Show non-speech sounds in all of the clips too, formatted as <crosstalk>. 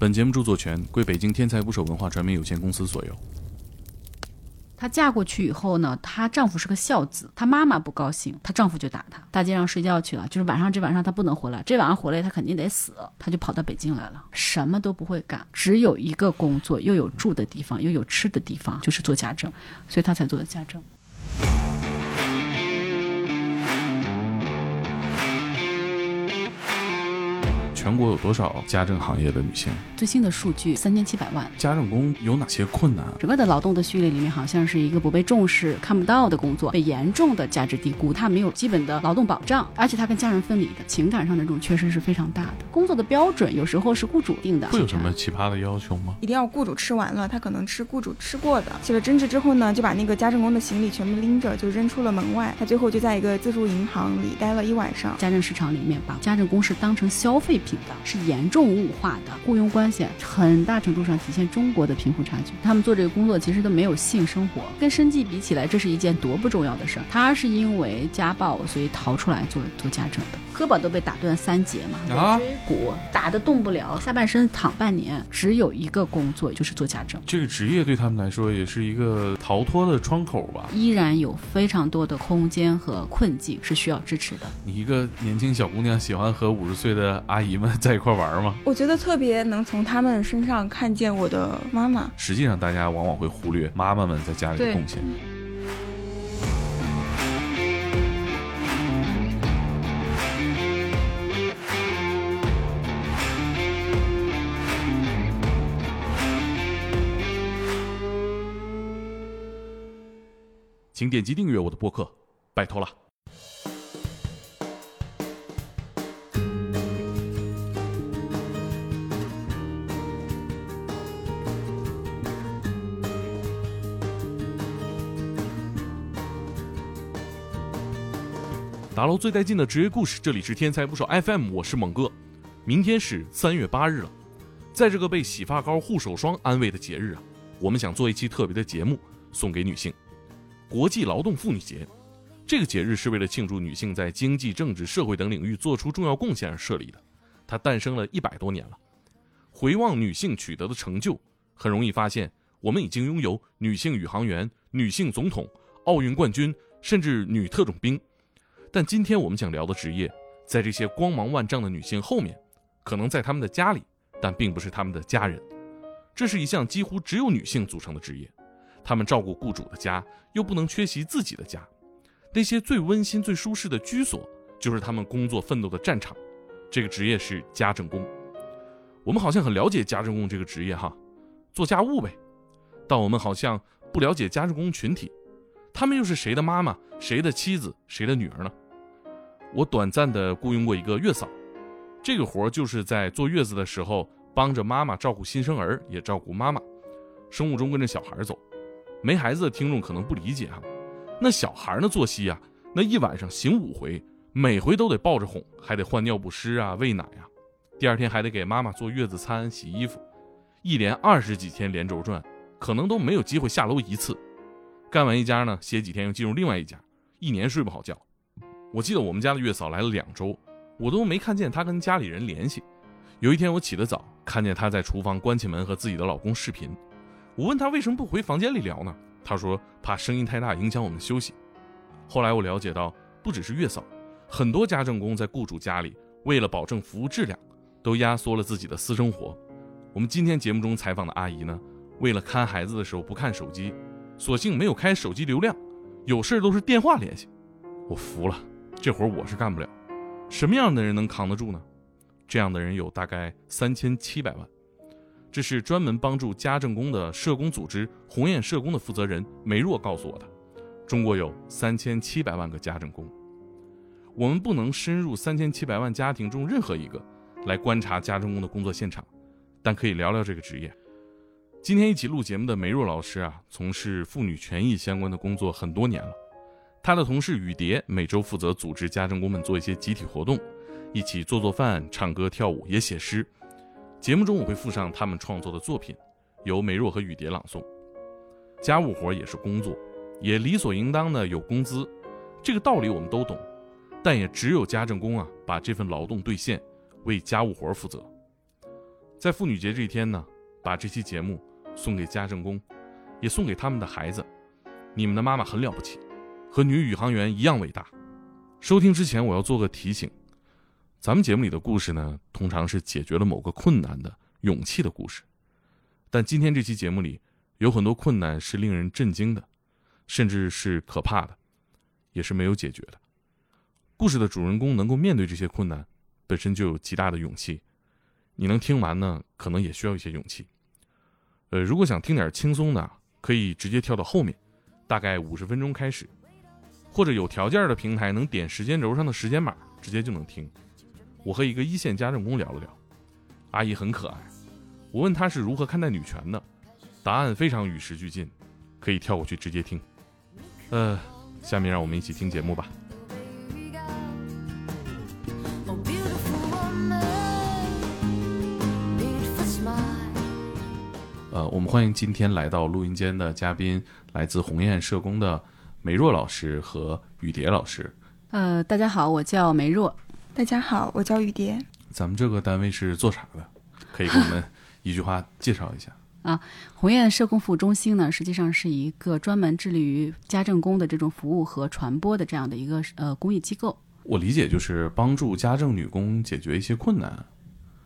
本节目著作权归北京天才捕手文化传媒有限公司所有。她嫁过去以后呢，她丈夫是个孝子，她妈妈不高兴，她丈夫就打她，大街上睡觉去了，就是晚上这晚上她不能回来，这晚上回来她肯定得死，她就跑到北京来了，什么都不会干，只有一个工作，又有住的地方，又有吃的地方，就是做家政，所以她才做的家政。全国有多少家政行业的女性？最新的数据三千七百万。家政工有哪些困难？整个的劳动的序列里面，好像是一个不被重视、看不到的工作，被严重的价值低估。他没有基本的劳动保障，而且他跟家人分离的，情感上的这种缺失是非常大的。工作的标准有时候是雇主定的。会有什么奇葩的要求吗？一定要雇主吃完了，他可能吃雇主吃过的。起了争执之后呢，就把那个家政工的行李全部拎着就扔出了门外。他最后就在一个自助银行里待了一晚上。家政市场里面把家政工是当成消费品的，是严重。物化的雇佣关系，很大程度上体现中国的贫富差距。他们做这个工作其实都没有性生活，跟生计比起来，这是一件多不重要的事儿。他是因为家暴，所以逃出来做做家政的。胳膊都被打断三节嘛，尾椎骨打的动不了，下半身躺半年，只有一个工作就是做家政。这个职业对他们来说也是一个逃脱的窗口吧？依然有非常多的空间和困境是需要支持的。你一个年轻小姑娘喜欢和五十岁的阿姨们 <laughs> 在一块玩吗？我觉得特别能从他们身上看见我的妈妈。实际上，大家往往会忽略妈妈们在家里的贡献。请点击订阅我的播客，拜托了。打捞最带劲的职业故事，这里是天才不少 FM，我是猛哥。明天是三月八日了，在这个被洗发膏、护手霜安慰的节日啊，我们想做一期特别的节目，送给女性。国际劳动妇女节，这个节日是为了庆祝女性在经济、政治、社会等领域做出重要贡献而设立的。它诞生了一百多年了。回望女性取得的成就，很容易发现，我们已经拥有女性宇航员、女性总统、奥运冠军，甚至女特种兵。但今天我们想聊的职业，在这些光芒万丈的女性后面，可能在她们的家里，但并不是她们的家人。这是一项几乎只有女性组成的职业。她们照顾雇主的家，又不能缺席自己的家。那些最温馨、最舒适的居所，就是她们工作奋斗的战场。这个职业是家政工。我们好像很了解家政工这个职业哈，做家务呗。但我们好像不了解家政工群体，他们又是谁的妈妈、谁的妻子、谁的女儿呢？我短暂的雇佣过一个月嫂，这个活就是在坐月子的时候，帮着妈妈照顾新生儿，也照顾妈妈，生物钟跟着小孩走。没孩子的听众可能不理解哈，那小孩的作息啊，那一晚上醒五回，每回都得抱着哄，还得换尿不湿啊、喂奶啊，第二天还得给妈妈做月子餐、洗衣服，一连二十几天连轴转，可能都没有机会下楼一次。干完一家呢，歇几天又进入另外一家，一年睡不好觉。我记得我们家的月嫂来了两周，我都没看见她跟家里人联系。有一天我起得早，看见她在厨房关起门和自己的老公视频。我问她为什么不回房间里聊呢？她说怕声音太大影响我们休息。后来我了解到，不只是月嫂，很多家政工在雇主家里，为了保证服务质量，都压缩了自己的私生活。我们今天节目中采访的阿姨呢，为了看孩子的时候不看手机，索性没有开手机流量，有事都是电话联系。我服了，这活我是干不了。什么样的人能扛得住呢？这样的人有大概三千七百万。这是专门帮助家政工的社工组织“红雁社工”的负责人梅若告诉我的。中国有三千七百万个家政工，我们不能深入三千七百万家庭中任何一个来观察家政工的工作现场，但可以聊聊这个职业。今天一起录节目的梅若老师啊，从事妇女权益相关的工作很多年了。他的同事雨蝶每周负责组织家政工们做一些集体活动，一起做做饭、唱歌、跳舞，也写诗。节目中我会附上他们创作的作品，由梅若和雨蝶朗诵。家务活也是工作，也理所应当的有工资，这个道理我们都懂。但也只有家政工啊，把这份劳动兑现，为家务活负责。在妇女节这一天呢，把这期节目送给家政工，也送给他们的孩子。你们的妈妈很了不起，和女宇航员一样伟大。收听之前，我要做个提醒：咱们节目里的故事呢，通常是解决了某个困难的勇气的故事，但今天这期节目里有很多困难是令人震惊的，甚至是可怕的，也是没有解决的。故事的主人公能够面对这些困难，本身就有极大的勇气。你能听完呢，可能也需要一些勇气。呃，如果想听点轻松的，可以直接跳到后面，大概五十分钟开始。或者有条件的平台能点时间轴上的时间码，直接就能听。我和一个一线家政工聊了聊，阿姨很可爱。我问她是如何看待女权的，答案非常与时俱进，可以跳过去直接听。呃，下面让我们一起听节目吧。呃，我们欢迎今天来到录音间的嘉宾，来自鸿雁社工的。梅若老师和雨蝶老师，呃，大家好，我叫梅若。大家好，我叫雨蝶。咱们这个单位是做啥的？可以给我们 <laughs> 一句话介绍一下 <laughs> 啊？鸿雁社工服务中心呢，实际上是一个专门致力于家政工的这种服务和传播的这样的一个呃公益机构。我理解就是帮助家政女工解决一些困难，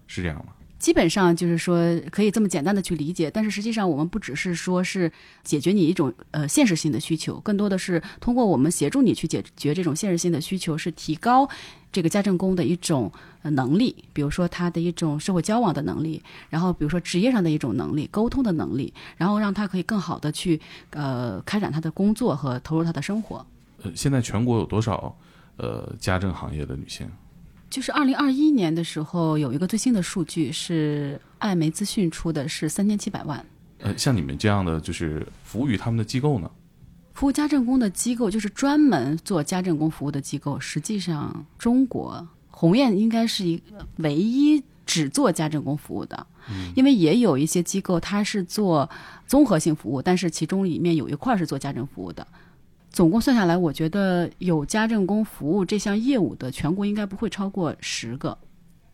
是这样吗？基本上就是说可以这么简单的去理解，但是实际上我们不只是说是解决你一种呃现实性的需求，更多的是通过我们协助你去解决这种现实性的需求，是提高这个家政工的一种呃能力，比如说他的一种社会交往的能力，然后比如说职业上的一种能力、沟通的能力，然后让他可以更好的去呃开展他的工作和投入他的生活。呃，现在全国有多少呃家政行业的女性？就是二零二一年的时候，有一个最新的数据是艾媒资讯出的，是三千七百万。呃，像你们这样的就是服务于他们的机构呢？服务家政工的机构，就是专门做家政工服务的机构。实际上，中国鸿雁应该是一个唯一只做家政工服务的，因为也有一些机构它是做综合性服务，但是其中里面有一块是做家政服务的。总共算下来，我觉得有家政工服务这项业务的全国应该不会超过十个。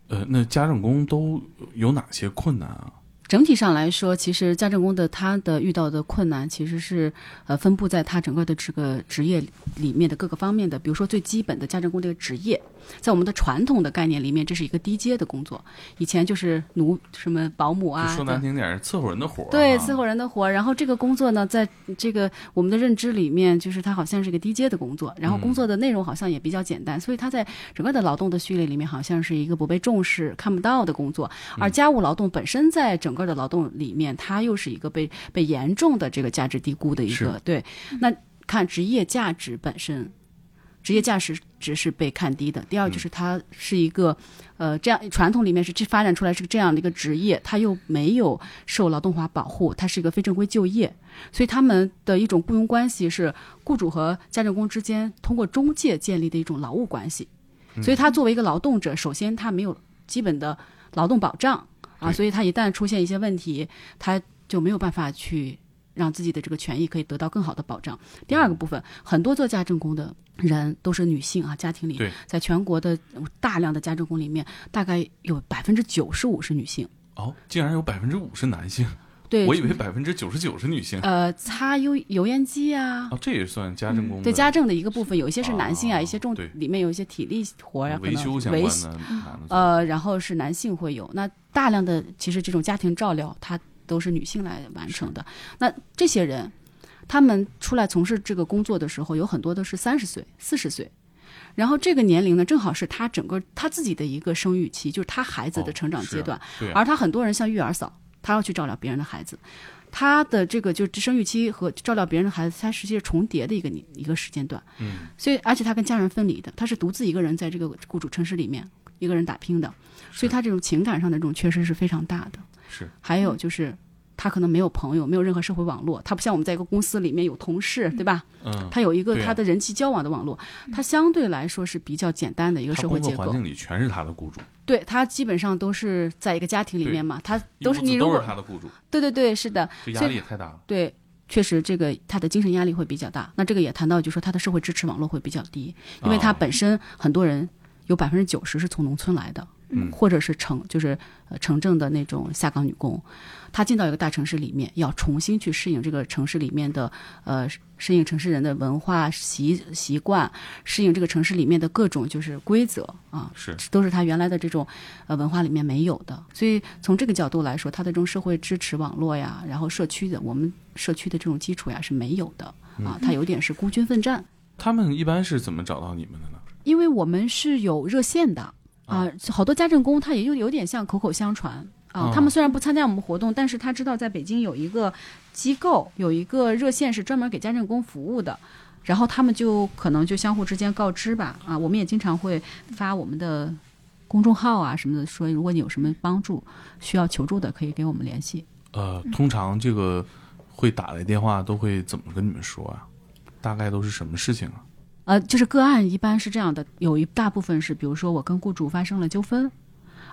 呃，那家政工都有哪些困难啊？整体上来说，其实家政工的他的遇到的困难，其实是呃分布在他整个的这个职业里面的各个方面的。比如说最基本的家政工这个职业。在我们的传统的概念里面，这是一个低阶的工作。以前就是奴什么保姆啊，说难听点是伺候人的活儿。对，伺候人的活儿。然后这个工作呢，在这个我们的认知里面，就是它好像是一个低阶的工作。然后工作的内容好像也比较简单，所以它在整个的劳动的序列里面，好像是一个不被重视、看不到的工作。而家务劳动本身在整个的劳动里面，它又是一个被被严重的这个价值低估的一个。对，那看职业价值本身。职业价值值是被看低的。第二就是它是一个，呃，这样传统里面是这发展出来是这样的一个职业，它又没有受劳动法保护，它是一个非正规就业，所以他们的一种雇佣关系是雇主和家政工之间通过中介建立的一种劳务关系。所以他作为一个劳动者，首先他没有基本的劳动保障啊，所以他一旦出现一些问题，他就没有办法去。让自己的这个权益可以得到更好的保障。第二个部分，很多做家政工的人都是女性啊，家庭里，在全国的大量的家政工里面，大概有百分之九十五是女性。哦，竟然有百分之五是男性？对，我以为百分之九十九是女性。呃，擦油油烟机啊，这也算家政工？对，家政的一个部分，有一些是男性啊，一些重里面有一些体力活呀，维修相关的，呃，然后是男性会有。那大量的其实这种家庭照料，它。都是女性来完成的。那这些人，他们出来从事这个工作的时候，有很多都是三十岁、四十岁，然后这个年龄呢，正好是他整个他自己的一个生育期，就是他孩子的成长阶段。而他很多人像育儿嫂，他要去照料别人的孩子，他的这个就是生育期和照料别人的孩子，他实际是重叠的一个一个时间段。嗯。所以，而且他跟家人分离的，他是独自一个人在这个雇主城市里面一个人打拼的，所以他这种情感上的这种缺失是非常大的。是，还有就是，他可能没有朋友，没有任何社会网络。他不像我们在一个公司里面有同事，对吧？嗯，他有一个他的人际交往的网络，他相对来说是比较简单的一个社会结构。环境里全是他的雇主。对他基本上都是在一个家庭里面嘛，他都是你如果他的雇主。对对对，是的。这压力也太大了。对，确实这个他的精神压力会比较大。那这个也谈到，就说他的社会支持网络会比较低，因为他本身很多人有百分之九十是从农村来的。嗯或者是城就是呃城镇的那种下岗女工，她进到一个大城市里面，要重新去适应这个城市里面的呃适应城市人的文化习习惯，适应这个城市里面的各种就是规则啊，是都是她原来的这种呃文化里面没有的。所以从这个角度来说，他的这种社会支持网络呀，然后社区的我们社区的这种基础呀是没有的啊，他有点是孤军奋战。他们一般是怎么找到你们的呢？因为我们是有热线的啊，好多家政工他也有有点像口口相传啊哦。他们虽然不参加我们活动，但是他知道在北京有一个机构有一个热线是专门给家政工服务的，然后他们就可能就相互之间告知吧啊。我们也经常会发我们的公众号啊什么的，说如果你有什么帮助需要求助的，可以给我们联系。呃，通常这个会打来电话都会怎么跟你们说啊？大概都是什么事情啊？呃，就是个案一般是这样的，有一大部分是，比如说我跟雇主发生了纠纷，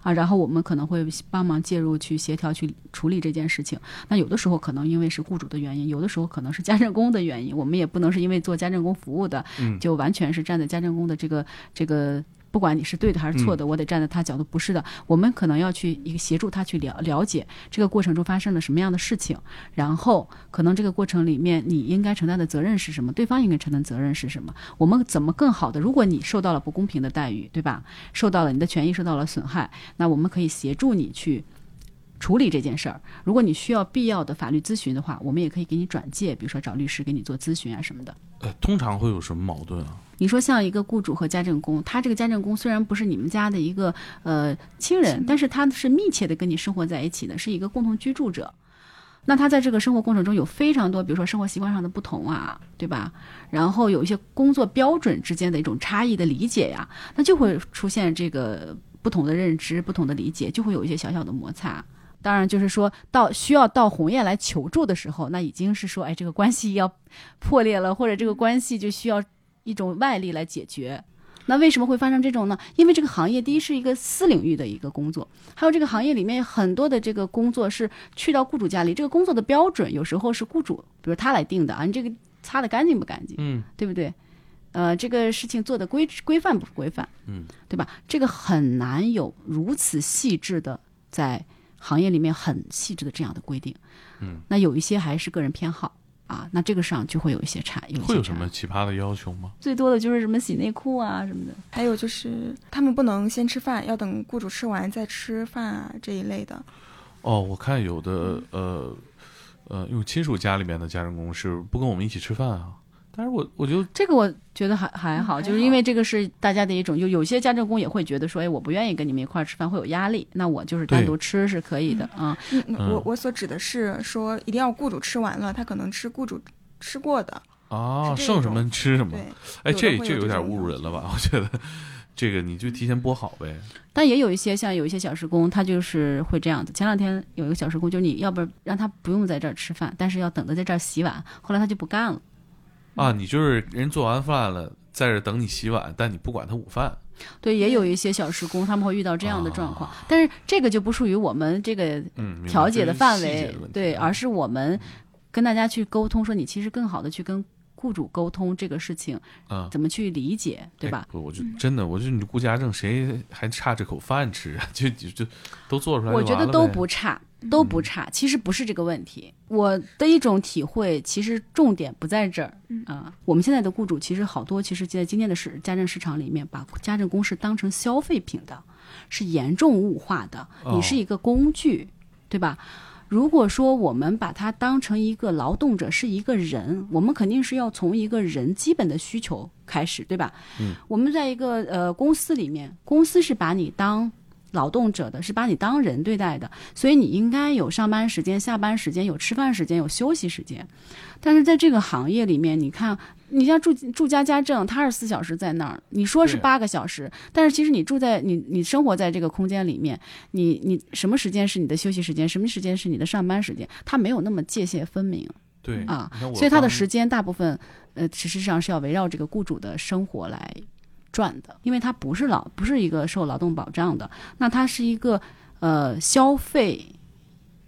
啊，然后我们可能会帮忙介入去协调去处理这件事情。那有的时候可能因为是雇主的原因，有的时候可能是家政工的原因，我们也不能是因为做家政工服务的，嗯就完全是站在家政工的这个这个。不管你是对的还是错的，我得站在他角度，不是的。我们可能要去一个协助他去了了解这个过程中发生了什么样的事情，然后可能这个过程里面你应该承担的责任是什么，对方应该承担责任是什么，我们怎么更好的？如果你受到了不公平的待遇，对吧？受到了你的权益受到了损害，那我们可以协助你去处理这件事儿。如果你需要必要的法律咨询的话，我们也可以给你转介，比如说找律师给你做咨询啊什么的。呃，通常会有什么矛盾啊？你说像一个雇主和家政工，他这个家政工虽然不是你们家的一个呃亲人，但是他是密切的跟你生活在一起的，是一个共同居住者。那他在这个生活过程中有非常多，比如说生活习惯上的不同啊，对吧？然后有一些工作标准之间的一种差异的理解呀，那就会出现这个不同的认知、不同的理解，就会有一些小小的摩擦。当然，就是说到需要到鸿雁来求助的时候，那已经是说，哎，这个关系要破裂了，或者这个关系就需要一种外力来解决。那为什么会发生这种呢？因为这个行业第一是一个私领域的一个工作，还有这个行业里面很多的这个工作是去到雇主家里，这个工作的标准有时候是雇主，比如他来定的啊，你这个擦的干净不干净，嗯对不对？呃，这个事情做的规规范不规范，嗯，对吧？这个很难有如此细致的在行业里面很细致的这样的规定，嗯，那有一些还是个人偏好啊，那这个上就会有一些差，有差会有什么奇葩的要求吗？最多的就是什么洗内裤啊什么的。还有就是他们不能先吃饭，要等雇主吃完再吃饭啊这一类的。哦，我看有的呃呃，因为亲属家里面的家政工是不跟我们一起吃饭啊，但是我我就这个我觉得还还好，嗯就是因为这个是大家的一种，就有些家政工也会觉得说，哎，我不愿意跟你们一块儿吃饭，会有压力，那我就是单独吃是可以的啊。嗯，嗯嗯我我所指的是说，一定要雇主吃完了，他可能吃雇主吃过的。啊，剩什么吃什么。对，哎，这这有点侮辱人了吧？<laughs> 我觉得这个你就提前播好呗。但也有一些像有一些小时工，他就是会这样子。前两天有一个小时工，就是你要不让他不用在这儿吃饭，但是要等着在这儿洗碗，后来他就不干了。啊，你就是人做完饭了，在这等你洗碗，但你不管他午饭。对，也有一些小时工，他们会遇到这样的状况，但是这个就不属于我们这个嗯，调解的范围对，而是我们跟大家去沟通，说你其实更好的去跟雇主沟通这个事情嗯，怎么去理解，对吧哎？不，我就真的，我就你顾家政，谁还差这口饭吃啊？<laughs> 就就就都做出来我觉得都不差，都不差。其实不是这个问题，我的一种体会，其实重点不在这儿嗯啊。我们现在的雇主其实好多，其实在今天的市家政市场里面，把家政工是当成消费品的，是严重物化的。哦你是一个工具，对吧？如果说我们把它当成一个劳动者，是一个人，我们肯定是要从一个人基本的需求开始，对吧？嗯，我们在一个呃公司里面，公司是把你当劳动者的，是把你当人对待的，所以你应该有上班时间、下班时间，有吃饭时间、有休息时间。但是在这个行业里面，你看，你像住住家家政，他二十四小时在那儿，你说是八个小时，但是其实你住在你你生活在这个空间里面，你你什么时间是你的休息时间，什么时间是你的上班时间，它没有那么界限分明对啊所以他的时间大部分呃，实际上是要围绕这个雇主的生活来转的，因为它不是劳不是一个受劳动保障的，那它是一个呃消费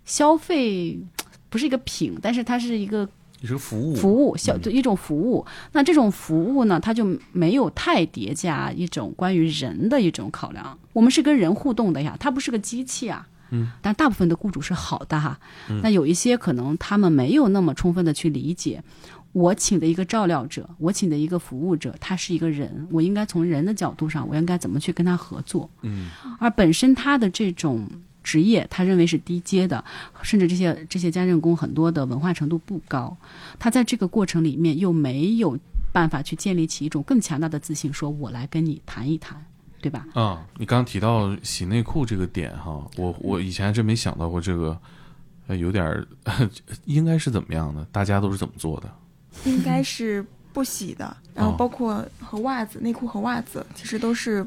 消费 <tsk> 不是一个品，但是它是一个你是个服务服务小嗯就一种服务。那这种服务呢，它就没有太叠加一种关于人的一种考量。我们是跟人互动的呀，它不是个机器啊。嗯，但大部分的雇主是好的哈。那有一些可能他们没有那么充分的去理解，我请的一个照料者，我请的一个服务者，他是一个人，我应该从人的角度上，我应该怎么去跟他合作。嗯而本身他的这种职业，他认为是低阶的，甚至这些这些家政工很多的文化程度不高，他在这个过程里面又没有办法去建立起一种更强大的自信，说我来跟你谈一谈，对吧？啊，你刚提到洗内裤这个点哈，我我以前还真没想到过这个，呃，有点儿 <laughs> 应该是怎么样的？大家都是怎么做的？应该是不洗的，然后哦包括和袜子、内裤和袜子，其实都是。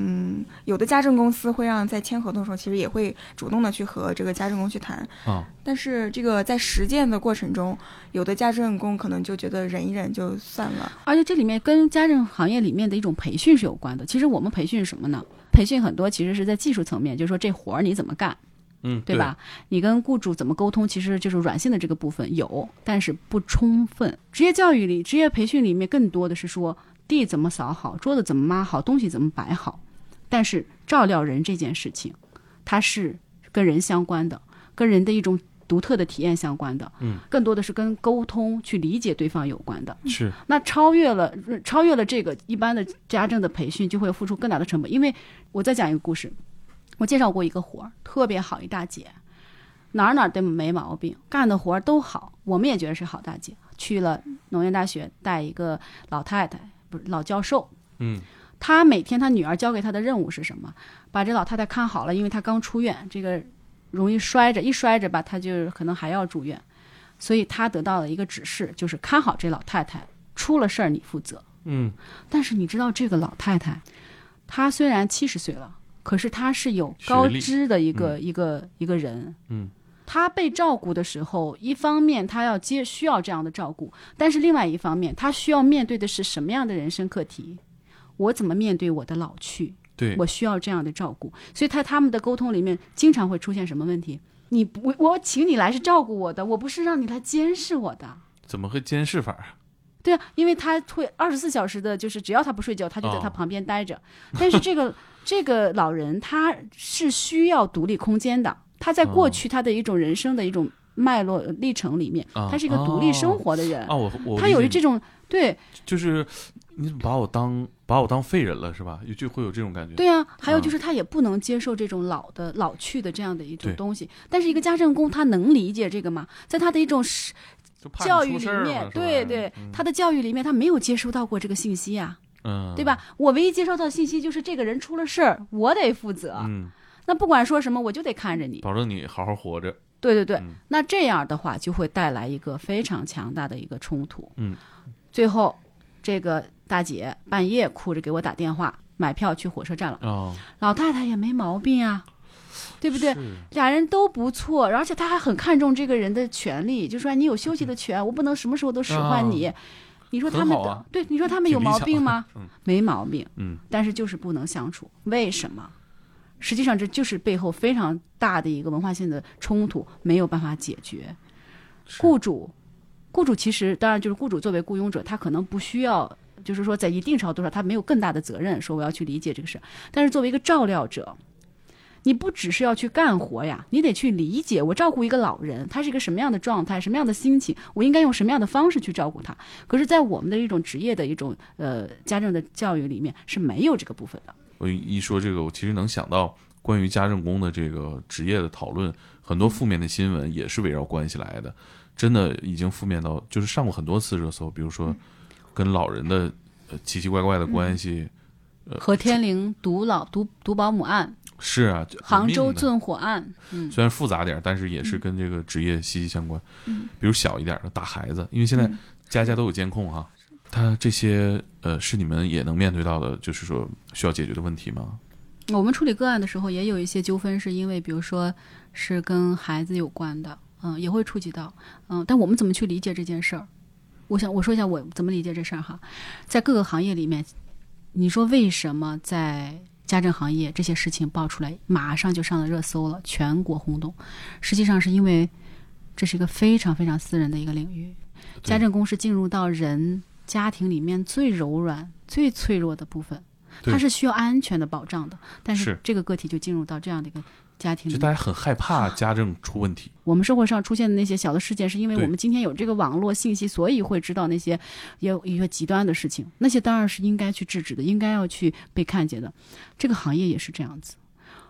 嗯，有的家政公司会让在签合同的时候，其实也会主动的去和这个家政工去谈。啊，但是这个在实践的过程中，有的家政工可能就觉得忍一忍就算了。而且这里面跟家政行业里面的一种培训是有关的。其实我们培训是什么呢？培训很多其实是在技术层面，就是说这活儿你怎么干，嗯，对吧？你跟雇主怎么沟通，其实就是软性的这个部分有，但是不充分。职业教育里、职业培训里面更多的是说地怎么扫好，桌子怎么抹好，东西怎么摆好。但是照料人这件事情，它是跟人相关的，跟人的一种独特的体验相关的。嗯，更多的是跟沟通、去理解对方有关的。是那超越了超越了这个一般的家政的培训，就会付出更大的成本。因为我再讲一个故事，我介绍过一个活儿，特别好一大姐，哪儿哪儿都没毛病，干的活儿都好，我们也觉得是好大姐。去了农业大学带一个老太太，不是老教授，嗯她每天他女儿交给他的任务是什么？把这老太太看好了，因为她刚出院，这个容易摔着，一摔着吧，她就可能还要住院，所以他得到了一个指示，就是看好这老太太，出了事儿你负责。嗯但是你知道这个老太太，她虽然七十岁了，可是她是有高知的一个、一个一个人。嗯，她被照顾的时候，一方面她要接需要这样的照顾，但是另外一方面，她需要面对的是什么样的人生课题？我怎么面对我的老去？对，我需要这样的照顾，所以他他们的沟通里面经常会出现什么问题？你不我我请你来是照顾我的，我不是让你来监视我的。怎么个监视法儿？对啊，因为他会二十四小时的，就是只要他不睡觉，他就在他哦旁边待着。但是这个 <laughs> 这个老人他是需要独立空间的，他在过哦去他的一种人生的一种脉络历程里面，啊他是一个独立生活的人，哦，我我他有这种对就是你怎么把我当把我当废人了是吧？就会有这种感觉。对啊，还有啊就是他也不能接受这种老的老去的这样的一种东西。但是一个家政工他能理解这个吗？在他的一种是教育里面对对，他的教育里面他没有接收到过这个信息呀、嗯，对吧？我唯一接收到的信息就是这个人出了事儿，我得负责。嗯，那不管说什么，我就得看着你。保证你好好活着。对对对，嗯那这样的话就会带来一个非常强大的一个冲突。嗯，最后这个大姐半夜哭着给我打电话，买票去火车站了。哦，老太太也没毛病啊，对不对？俩人都不错，而且他还很看重这个人的权利，就说你有休息的权，我不能什么时候都使唤你。你说他们的、对，你说他们有毛病吗？<laughs> 嗯没毛病，嗯但是就是不能相处。为什么？实际上这就是背后非常大的一个文化性的冲突，没有办法解决。雇主，雇主其实当然就是雇主作为雇佣者，他可能不需要，就是说在一定程度上他没有更大的责任，说我要去理解这个事儿。但是作为一个照料者，你不只是要去干活呀，你得去理解我照顾一个老人，他是一个什么样的状态，什么样的心情，我应该用什么样的方式去照顾他。可是，在我们的一种职业的一种呃家政的教育里面是没有这个部分的。我一说这个，我其实能想到关于家政工的这个职业的讨论，很多负面的新闻也是围绕关系来的，真的已经负面到就是上过很多次热搜，比如说跟老人的呃奇奇怪怪的关系，何天灵毒老毒毒保姆案、是啊，杭州纵火案，嗯，虽然复杂点，但是也是跟这个职业息息相关。嗯，比如小一点的打孩子，因为现在嗯。家家都有监控哈，他这些呃是你们也能面对到的，就是说需要解决的问题吗？我们处理个案的时候，也有一些纠纷，是因为比如说是跟孩子有关的，嗯，也会触及到，嗯，但我们怎么去理解这件事儿？我想我说一下我怎么理解这事儿哈，在各个行业里面，你说为什么在家政行业这些事情爆出来，马上就上了热搜了，全国轰动？实际上是因为这是一个非常非常私人的一个领域，家政工是进入到人家庭里面最柔软、最脆弱的部分，它是需要安全的保障的。但是是这个个体就进入到这样的一个家庭就大家很害怕家政出问题。我们社会上出现的那些小的事件，是因为我们今天有这个网络信息，所以会知道那些有一些极端的事情。那些当然是应该去制止的，应该要去被看见的。这个行业也是这样子。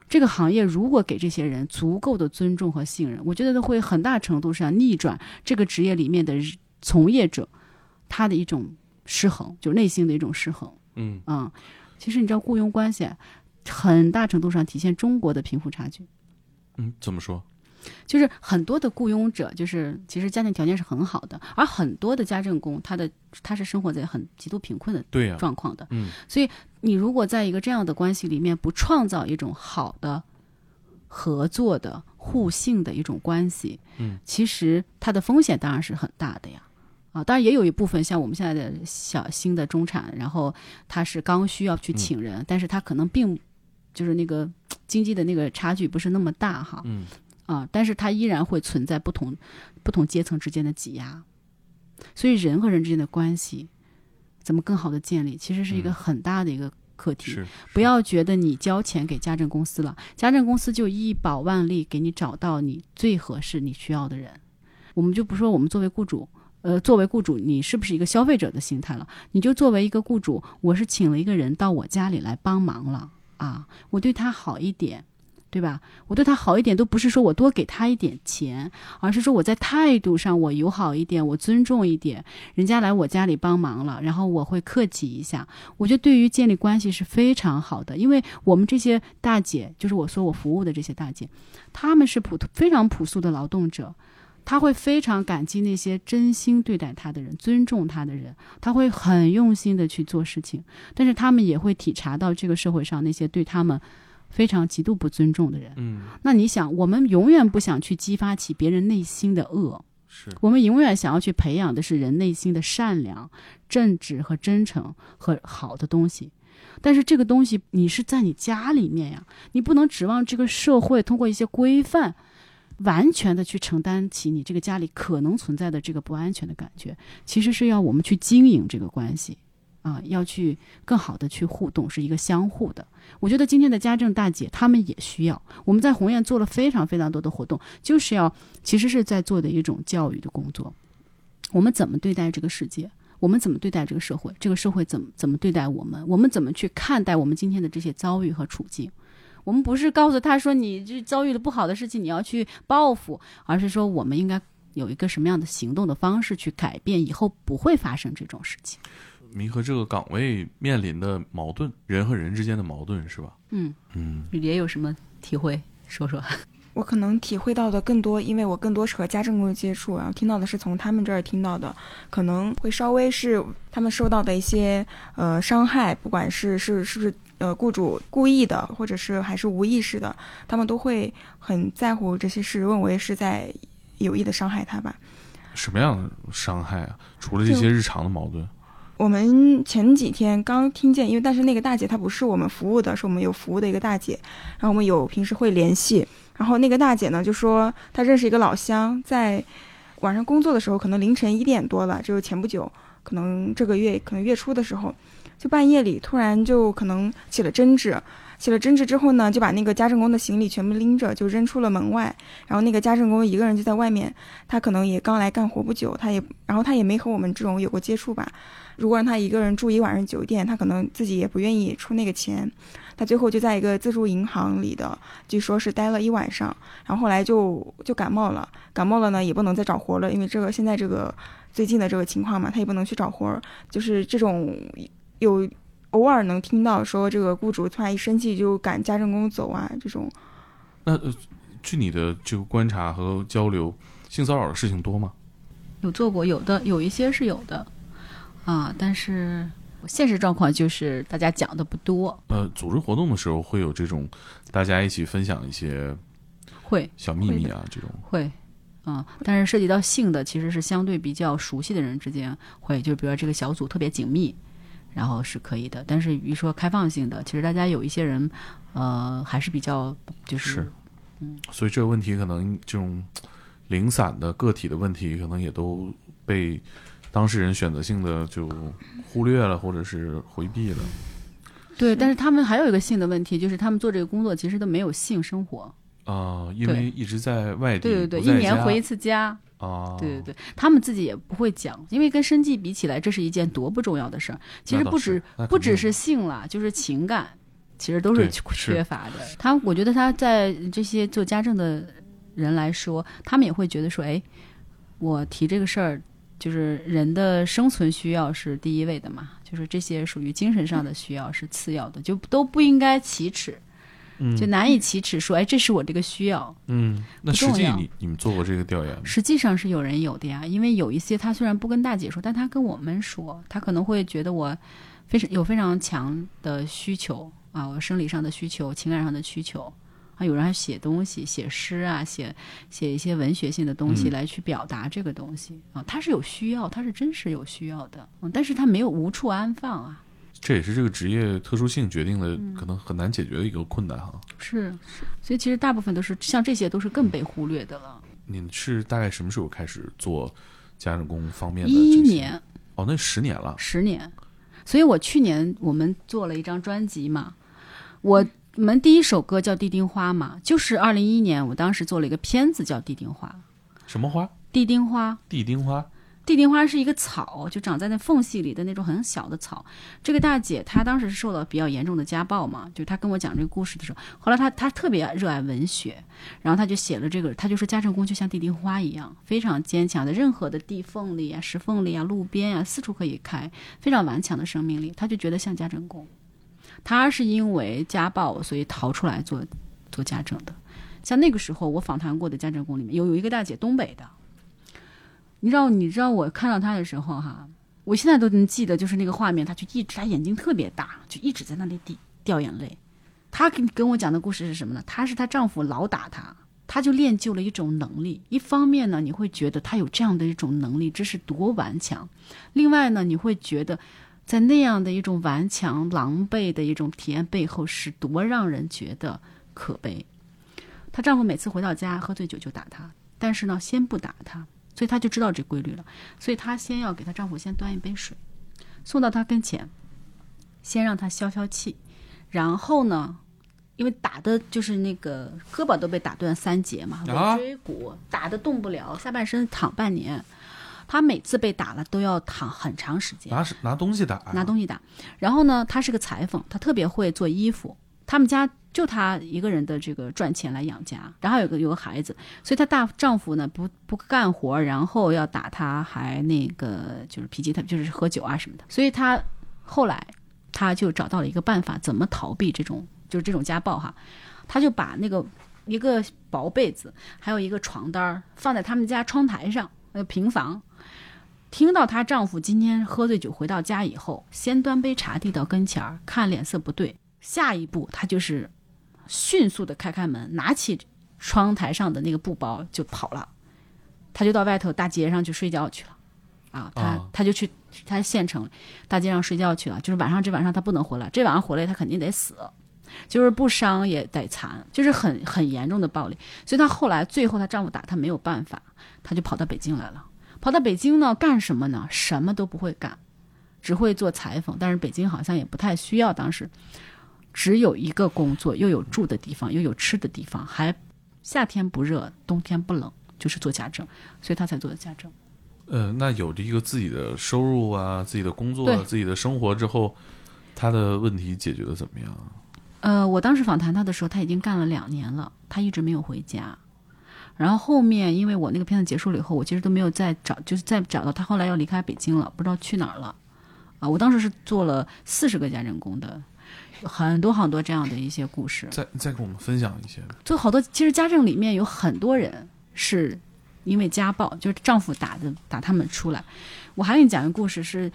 这个行业如果给这些人足够的尊重和信任，我觉得都会很大程度上逆转这个职业里面的从业者他的一种失衡，就是内心的一种失衡。嗯啊、其实你知道，雇佣关系啊很大程度上体现中国的贫富差距。嗯，怎么说？就是很多的雇佣者，就是其实家庭条件是很好的，而很多的家政工，他的他是生活在很极度贫困的状况的。嗯，所以你如果在一个这样的关系里面，不创造一种好的合作的互信的一种关系，嗯，其实它的风险当然是很大的呀。啊，当然也有一部分像我们现在的小新的中产，然后他是刚需要去请人，但是他可能并就是那个经济的那个差距不是那么大哈。嗯啊，但是它依然会存在不同不同阶层之间的挤压，所以人和人之间的关系怎么更好的建立，其实是一个嗯很大的一个课题。是不要觉得你交钱给家政公司了，家政公司就一保万利给你找到你最合适你需要的人。我们就不说我们作为雇主，呃，作为雇主你是不是一个消费者的心态了？你就作为一个雇主，我是请了一个人到我家里来帮忙了啊，我对他好一点。对吧？我对他好一点，都不是说我多给他一点钱，而是说我在态度上我友好一点，我尊重一点。人家来我家里帮忙了，然后我会客气一下。我觉得对于建立关系是非常好的，因为我们这些大姐，就是我说我服务的这些大姐，她们是普非常朴素的劳动者，她会非常感激那些真心对待他的人、尊重他的人，他会很用心的去做事情，但是他们也会体察到这个社会上那些对他们非常极度不尊重的人。嗯那你想，我们永远不想去激发起别人内心的恶，是我们永远想要去培养的是人内心的善良、正直和真诚和好的东西。但是这个东西你是在你家里面呀，你不能指望这个社会通过一些规范，完全的去承担起你这个家里可能存在的这个不安全的感觉。其实是要我们去经营这个关系，啊，要去更好的去互动，是一个相互的。我觉得今天的家政大姐她们也需要。我们在红雁做了非常非常多的活动，就是要其实是在做的一种教育的工作。我们怎么对待这个世界？我们怎么对待这个社会？这个社会怎么怎么对待我们？我们怎么去看待我们今天的这些遭遇和处境？我们不是告诉他说你这遭遇了不好的事情，你要去报复，而是说我们应该有一个什么样的行动的方式去改变，以后不会发生这种事情。弥合这个岗位面临的矛盾，人和人之间的矛盾是吧？嗯，嗯也有什么体会？说说。我可能体会到的更多，因为我更多是和家政工接触，然后听到的是从他们这儿听到的，可能会稍微是他们受到的一些呃伤害，不管是是是不是呃雇主故意的，或者是还是无意识的，他们都会很在乎这些事，认为是在有意的伤害他吧。什么样的伤害啊？除了这些日常的矛盾，我们前几天刚听见，因为但是那个大姐她不是我们服务的，是我们有服务的一个大姐，然后我们有平时会联系，然后那个大姐呢就说她认识一个老乡，在晚上工作的时候，可能凌晨一点多了，就是前不久，可能这个月可能月初的时候，就半夜里突然就可能起了争执。起了争执之后呢，就把那个家政工的行李全部拎着就扔出了门外。然后那个家政工一个人就在外面，他可能也刚来干活不久，他也然后他也没和我们这种有过接触吧。如果让他一个人住一晚上酒店，他可能自己也不愿意出那个钱。他最后就在一个自助银行里的，据说是待了一晚上，然后后来就就感冒了，感冒了呢也不能再找活了，因为这个现在这个最近的这个情况嘛，他也不能去找活儿，就是这种有偶尔能听到说这个雇主突然一生气就赶家政工走啊这种。那呃，据你的这个观察和交流，性骚扰的事情多吗？有做过，有的有一些是有的，啊，但是现实状况就是大家讲的不多，呃，组织活动的时候会有这种大家一起分享一些会小秘密啊，这种会，啊，但是涉及到性的，其实是相对比较熟悉的人之间会，就比如说这个小组特别紧密，然后是可以的。但是比如说开放性的，其实大家有一些人，呃，还是比较就是是所以这个问题可能这种零散的个体的问题，可能也都被当事人选择性的就忽略了，或者是回避了。对，但是他们还有一个性的问题，就是他们做这个工作其实都没有性生活。啊、因为一直在外地，对对对，一年回一次家。啊，对对对，他们自己也不会讲，因为跟生计比起来，这是一件多不重要的事儿。其实不止不只是性啦，就是情感，其实都是缺是缺乏的。他，我觉得他在这些做家政的人来说，他们也会觉得说，哎，我提这个事儿，就是人的生存需要是第一位的嘛，就是这些属于精神上的需要是次要的，就都不应该启齿，嗯就难以启齿说，哎，这是我这个需要。嗯，那实际你你们做过这个调研吗？实际上是有人有的呀，因为有一些他虽然不跟大姐说，但他跟我们说，他可能会觉得我非常有非常强的需求啊，我生理上的需求、情感上的需求啊，有人还写东西、写诗啊，写 <laughs> 写一些文学性的东西嗯来去表达这个东西啊，他是有需要，他是真实有需要的，嗯，但是他没有无处安放啊，这也是这个职业特殊性决定的，嗯可能很难解决的一个困难哈。是，所以其实大部分都是像这些都是更被忽略的了。你是大概什么时候开始做家政工方面的？一一年。哦，那十年了。十年，所以我去年我们做了一张专辑嘛，我们第一首歌叫《地丁花》嘛，就是二零一一年我当时做了一个片子叫《地丁花》，什么花？地丁花。地丁花。地丁花是一个草，就长在那缝隙里的那种很小的草。这个大姐她当时是受到比较严重的家暴嘛，就她跟我讲这个故事的时候，后来她她特别热爱文学，然后她就写了这个，她就说家政工就像地丁花一样，非常坚强，在任何的地缝里啊、石缝里啊、路边啊，四处可以开，非常顽强的生命力。她就觉得像家政工，她是因为家暴所以逃出来做做家政的。像那个时候我访谈过的家政工里面有有一个大姐，东北的。你知道，你知道我看到她的时候哈，我现在都能记得，就是那个画面，她就一直，她眼睛特别大，就一直在那里滴掉眼泪。她跟跟我讲的故事是什么呢？她是她丈夫老打她，她就练就了一种能力。一方面呢，你会觉得她有这样的一种能力，这是多顽强；另外呢，你会觉得在那样的一种顽强、狼狈的一种体验背后，是多让人觉得可悲。她丈夫每次回到家喝醉酒就打她，但是呢，先不打她。所以她就知道这规律了，所以她先要给她丈夫先端一杯水，送到他跟前，先让他消消气，然后呢，因为打的就是那个胳膊都被打断三节嘛，椎骨打的动不了，下半身躺半年。她每次被打了都要躺很长时间，拿是拿东西打呀、拿东西打。然后呢，她是个裁缝，她特别会做衣服。他们家就她一个人的这个赚钱来养家，然后有个有个孩子，所以她大丈夫呢不不干活，然后要打她，还那个就是脾气特就是喝酒啊什么的。所以她后来她就找到了一个办法，怎么逃避这种就是这种家暴哈，她就把那个一个薄被子，还有一个床单儿放在他们家窗台上，呃平房。听到她丈夫今天喝醉酒回到家以后，先端杯茶递到跟前儿，看脸色不对，下一步他就是迅速的开开门，拿起窗台上的那个布包就跑了，他就到外头大街上去睡觉去了。啊，她啊她就去他县城大街上睡觉去了，就是晚上这晚上他不能回来，这晚上回来他肯定得死，就是不伤也得残，就是很很严重的暴力。所以她后来最后她丈夫打她没有办法，她就跑到北京来了。跑到北京呢，干什么呢？什么都不会干，只会做裁缝。但是北京好像也不太需要，当时只有一个工作，又有住的地方，又有吃的地方，还夏天不热，冬天不冷，就是做家政，所以他才做的家政。呃，那有这个自己的收入啊，自己的工作对，自己的生活之后，他的问题解决的怎么样？呃，我当时访谈他的时候，他已经干了两年了，他一直没有回家。然后后面，因为我那个片子结束了以后，我其实都没有再找，就是再找到他。后来要离开北京了，不知道去哪儿了。啊，我当时是做了四十个家政工的，有很多很多这样的一些故事。再再给我们分享一些。就好多，其实家政里面有很多人是因为家暴，就是丈夫打的打他们出来。我还给你讲一个故事是，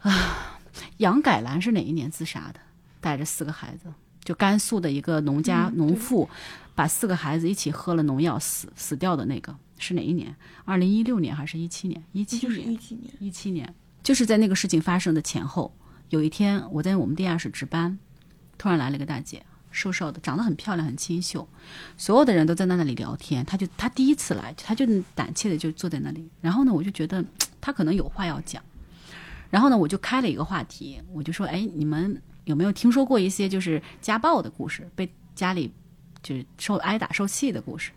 啊，杨改兰是哪一年自杀的？带着四个孩子，就甘肃的一个农家、嗯农妇，把四个孩子一起喝了农药死死掉的那个是哪一年？二零一六年还是一七年？一七年。一七年，一七年，就是在那个事情发生的前后，有一天我在我们地下室值班，突然来了一个大姐，瘦瘦的，长得很漂亮，很清秀，所有的人都在那里聊天。她就她第一次来，她就胆怯的就坐在那里。然后呢，我就觉得 <tsk> 她可能有话要讲。然后呢，我就开了一个话题，我就说：“哎，你们有没有听说过一些就是家暴的故事，被家里就是受挨打受气的故事？”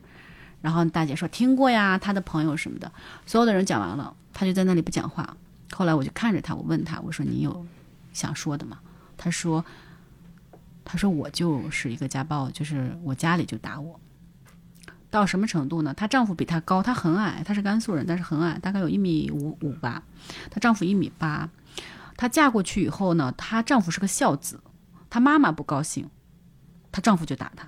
然后大姐说：“听过呀，她的朋友什么的。”所有的人讲完了，她就在那里不讲话。后来我就看着她，我问她：“我说你有想说的嘛？”他说。她说：“我就是一个家暴，就是我家里就打我，到什么程度呢？她丈夫比她高，她很矮，她是甘肃人，但是很矮，大概有一米五五吧。她丈夫一米八，她嫁过去以后呢，她丈夫是个孝子，她妈妈不高兴，她丈夫就打她。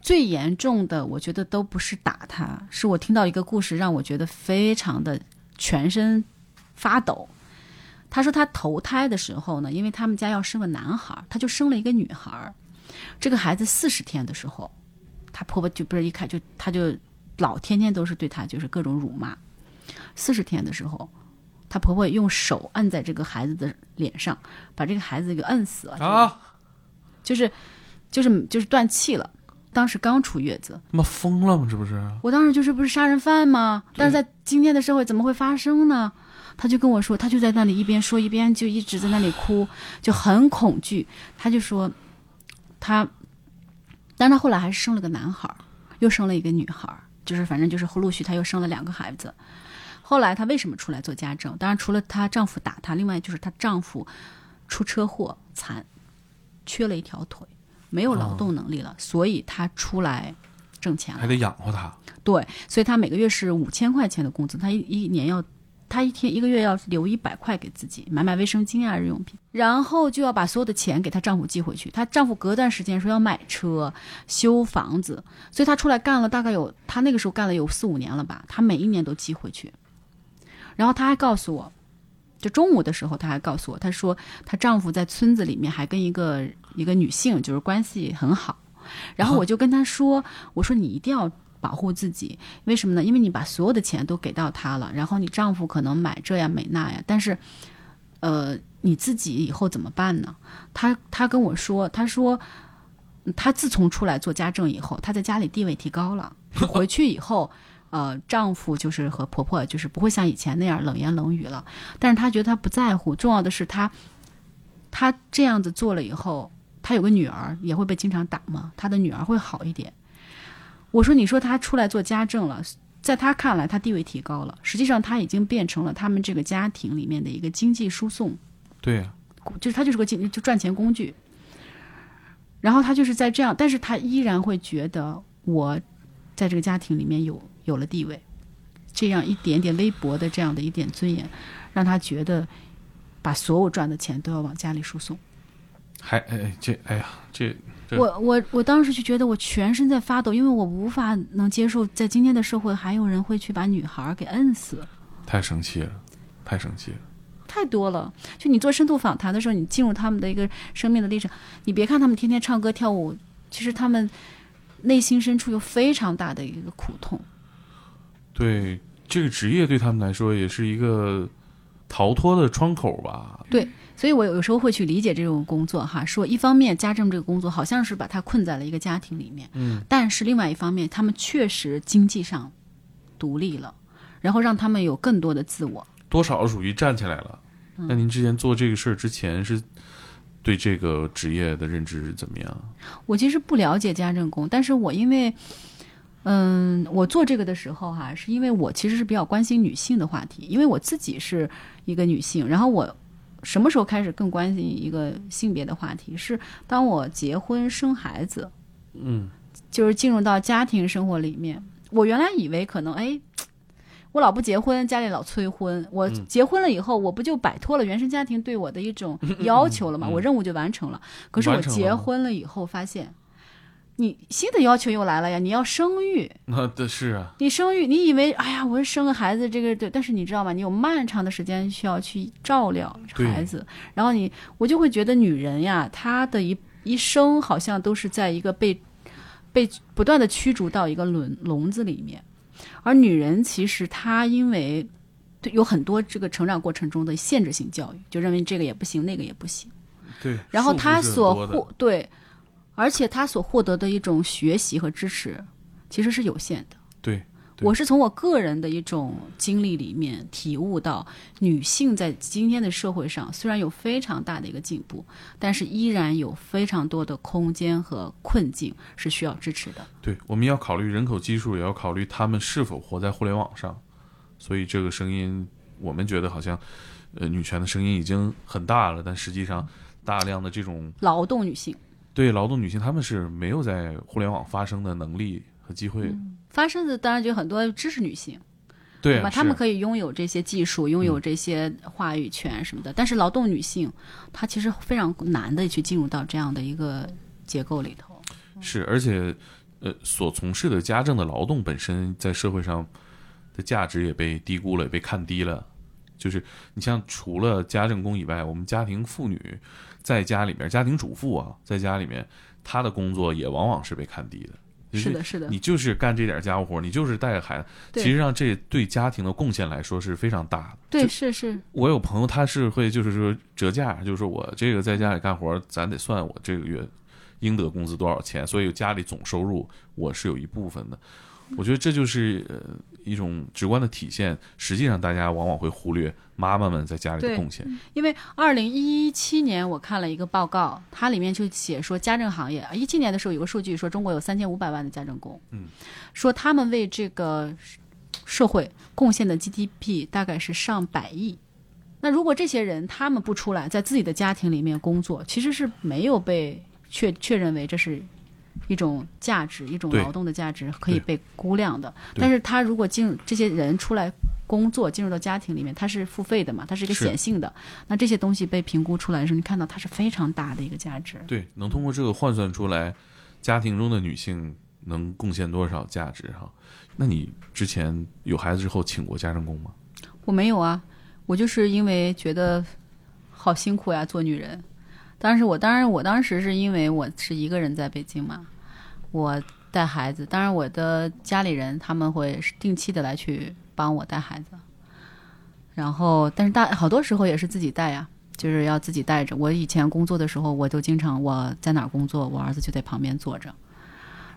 最严重的，我觉得都不是打她，是我听到一个故事，让我觉得非常的全身发抖。”她说，她投胎的时候呢，因为他们家要生个男孩，她就生了一个女孩。这个孩子四十天的时候，她婆婆就不是一看就，她就老天天都是对她就是各种辱骂。四十天的时候，她婆婆用手按在这个孩子的脸上，把这个孩子给摁死了啊！就是就是就是断气了。当时刚出月子，妈疯了吗？这不是？我当时就是不是杀人犯吗？但是在今天的社会怎么会发生呢？他就跟我说，他就在那里一边说一边就一直在那里哭，就很恐惧。他就说，他，但他后来还是生了个男孩，又生了一个女孩，就是反正就是陆续他又生了两个孩子。后来她为什么出来做家政？当然除了她丈夫打她，另外就是她丈夫出车祸残，缺了一条腿，没有劳动能力了，所以她出来挣钱了，还得养活她。对，所以她每个月是五千块钱的工资，她一一年要。她一天一个月要留一百块给自己买买卫生巾啊日用品，然后就要把所有的钱给她丈夫寄回去。她丈夫隔段时间说要买车、修房子，所以她出来干了大概有，她那个时候干了有四五年了吧。她每一年都寄回去，然后她还告诉我，就中午的时候她还告诉我，她说她丈夫在村子里面还跟一个一个女性就是关系很好，然后我就跟她说，我说你一定要。保护自己，为什么呢？因为你把所有的钱都给到他了，然后你丈夫可能买这呀买那呀，但是，呃，你自己以后怎么办呢？她她跟我说，她说，她自从出来做家政以后，她在家里地位提高了。<laughs> 回去以后，呃，丈夫就是和婆婆就是不会像以前那样冷言冷语了。但是她觉得她不在乎，重要的是她，她这样子做了以后，她有个女儿也会被经常打吗？她的女儿会好一点。我说：“你说他出来做家政了，在他看来，他地位提高了。实际上，他已经变成了他们这个家庭里面的一个经济输送。对呀，就是他就是个经就赚钱工具。然后他就是在这样，但是他依然会觉得我在这个家庭里面有有了地位，这样一点点微薄的这样的一点尊严，让他觉得把所有赚的钱都要往家里输送。还哎这哎呀这。”我我我当时就觉得我全身在发抖，因为我无法能接受，在今天的社会还有人会去把女孩给摁死，太生气了，太生气了，太多了。就你做深度访谈的时候，你进入他们的一个生命的历程，你别看他们天天唱歌跳舞，其实他们内心深处有非常大的一个苦痛。对这个职业对他们来说也是一个逃脱的窗口吧？对。所以，我有时候会去理解这种工作，哈，说一方面家政这个工作好像是把他困在了一个家庭里面，嗯，但是另外一方面，他们确实经济上独立了，然后让他们有更多的自我，多少属于站起来了。那您之前做这个事儿之前，是对这个职业的认知是怎么样？我其实不了解家政工，但是我因为，嗯，我做这个的时候，哈，是因为我其实是比较关心女性的话题，因为我自己是一个女性，然后我。什么时候开始更关心一个性别的话题？是当我结婚生孩子，嗯，就是进入到家庭生活里面。我原来以为可能，哎，我老不结婚，家里老催婚。我结婚了以后，我不就摆脱了原生家庭对我的一种 <laughs> 要求了吗？我任务就完成了。可是我结婚了以后，发现。你新的要求又来了呀！你要生育，那的是啊。你生育，你以为哎呀，我生个孩子，这个对，但是你知道吗？你有漫长的时间需要去照料孩子，然后你，我就会觉得女人呀，她的一一生好像都是在一个被被不断的驱逐到一个笼笼子里面，而女人其实她因为有很多这个成长过程中的限制性教育，就认为这个也不行，那个也不行。对，然后她所获对。而且他所获得的一种学习和支持，其实是有限的。对，对我是从我个人的一种经历里面体悟到，女性在今天的社会上虽然有非常大的一个进步，但是依然有非常多的空间和困境是需要支持的。对，我们要考虑人口基数，也要考虑他们是否活在互联网上。所以这个声音，我们觉得好像，呃，女权的声音已经很大了，但实际上，大量的这种劳动女性对劳动女性，她们是没有在互联网发声的能力和机会的。发生的当然就很多知识女性，对啊，吧？她们可以拥有这些技术，拥有这些话语权什么的。但是劳动女性，她其实非常难的去进入到这样的一个结构里头。是，而且，呃，所从事的家政的劳动本身在社会上的价值也被低估了，也被看低了。就是你像除了家政工以外，我们家庭妇女在家里面，家庭主妇啊，在家里面，她的工作也往往是被看低的。是的，是的，你就是干这点家务活，你就是带个孩子，对其实上这对家庭的贡献来说是非常大的。对，是是，我有朋友他是会就是说折价，就是说我这个在家里干活，咱得算我这个月应得工资多少钱，所以家里总收入我是有一部分的。我觉得这就是呃一种直观的体现。实际上，大家往往会忽略妈妈们在家里的贡献。因为二零一七年我看了一个报告，它里面就写说家政行业啊，一七年的时候有个数据说中国有三千五百万的家政工，嗯，说他们为这个社会贡献的 GDP 大概是上百亿。那如果这些人他们不出来，在自己的家庭里面工作，其实是没有被确确认为这是一种价值，一种劳动的价值可以被估量的。但是他如果进入这些人出来工作，进入到家庭里面，他是付费的嘛，它是一个显性的。那这些东西被评估出来的时候，你看到它是非常大的一个价值。对，能通过这个换算出来，家庭中的女性能贡献多少价值哈？那你之前有孩子之后请过家政工吗？我没有啊，我就是因为觉得好辛苦呀，做女人。当时我当然我当时是因为我是一个人在北京嘛，我带孩子，当然我的家里人他们会定期的来去帮我带孩子，然后但是大好多时候也是自己带呀。就是要自己带着。我以前工作的时候，我都经常我在哪儿工作，我儿子就在旁边坐着。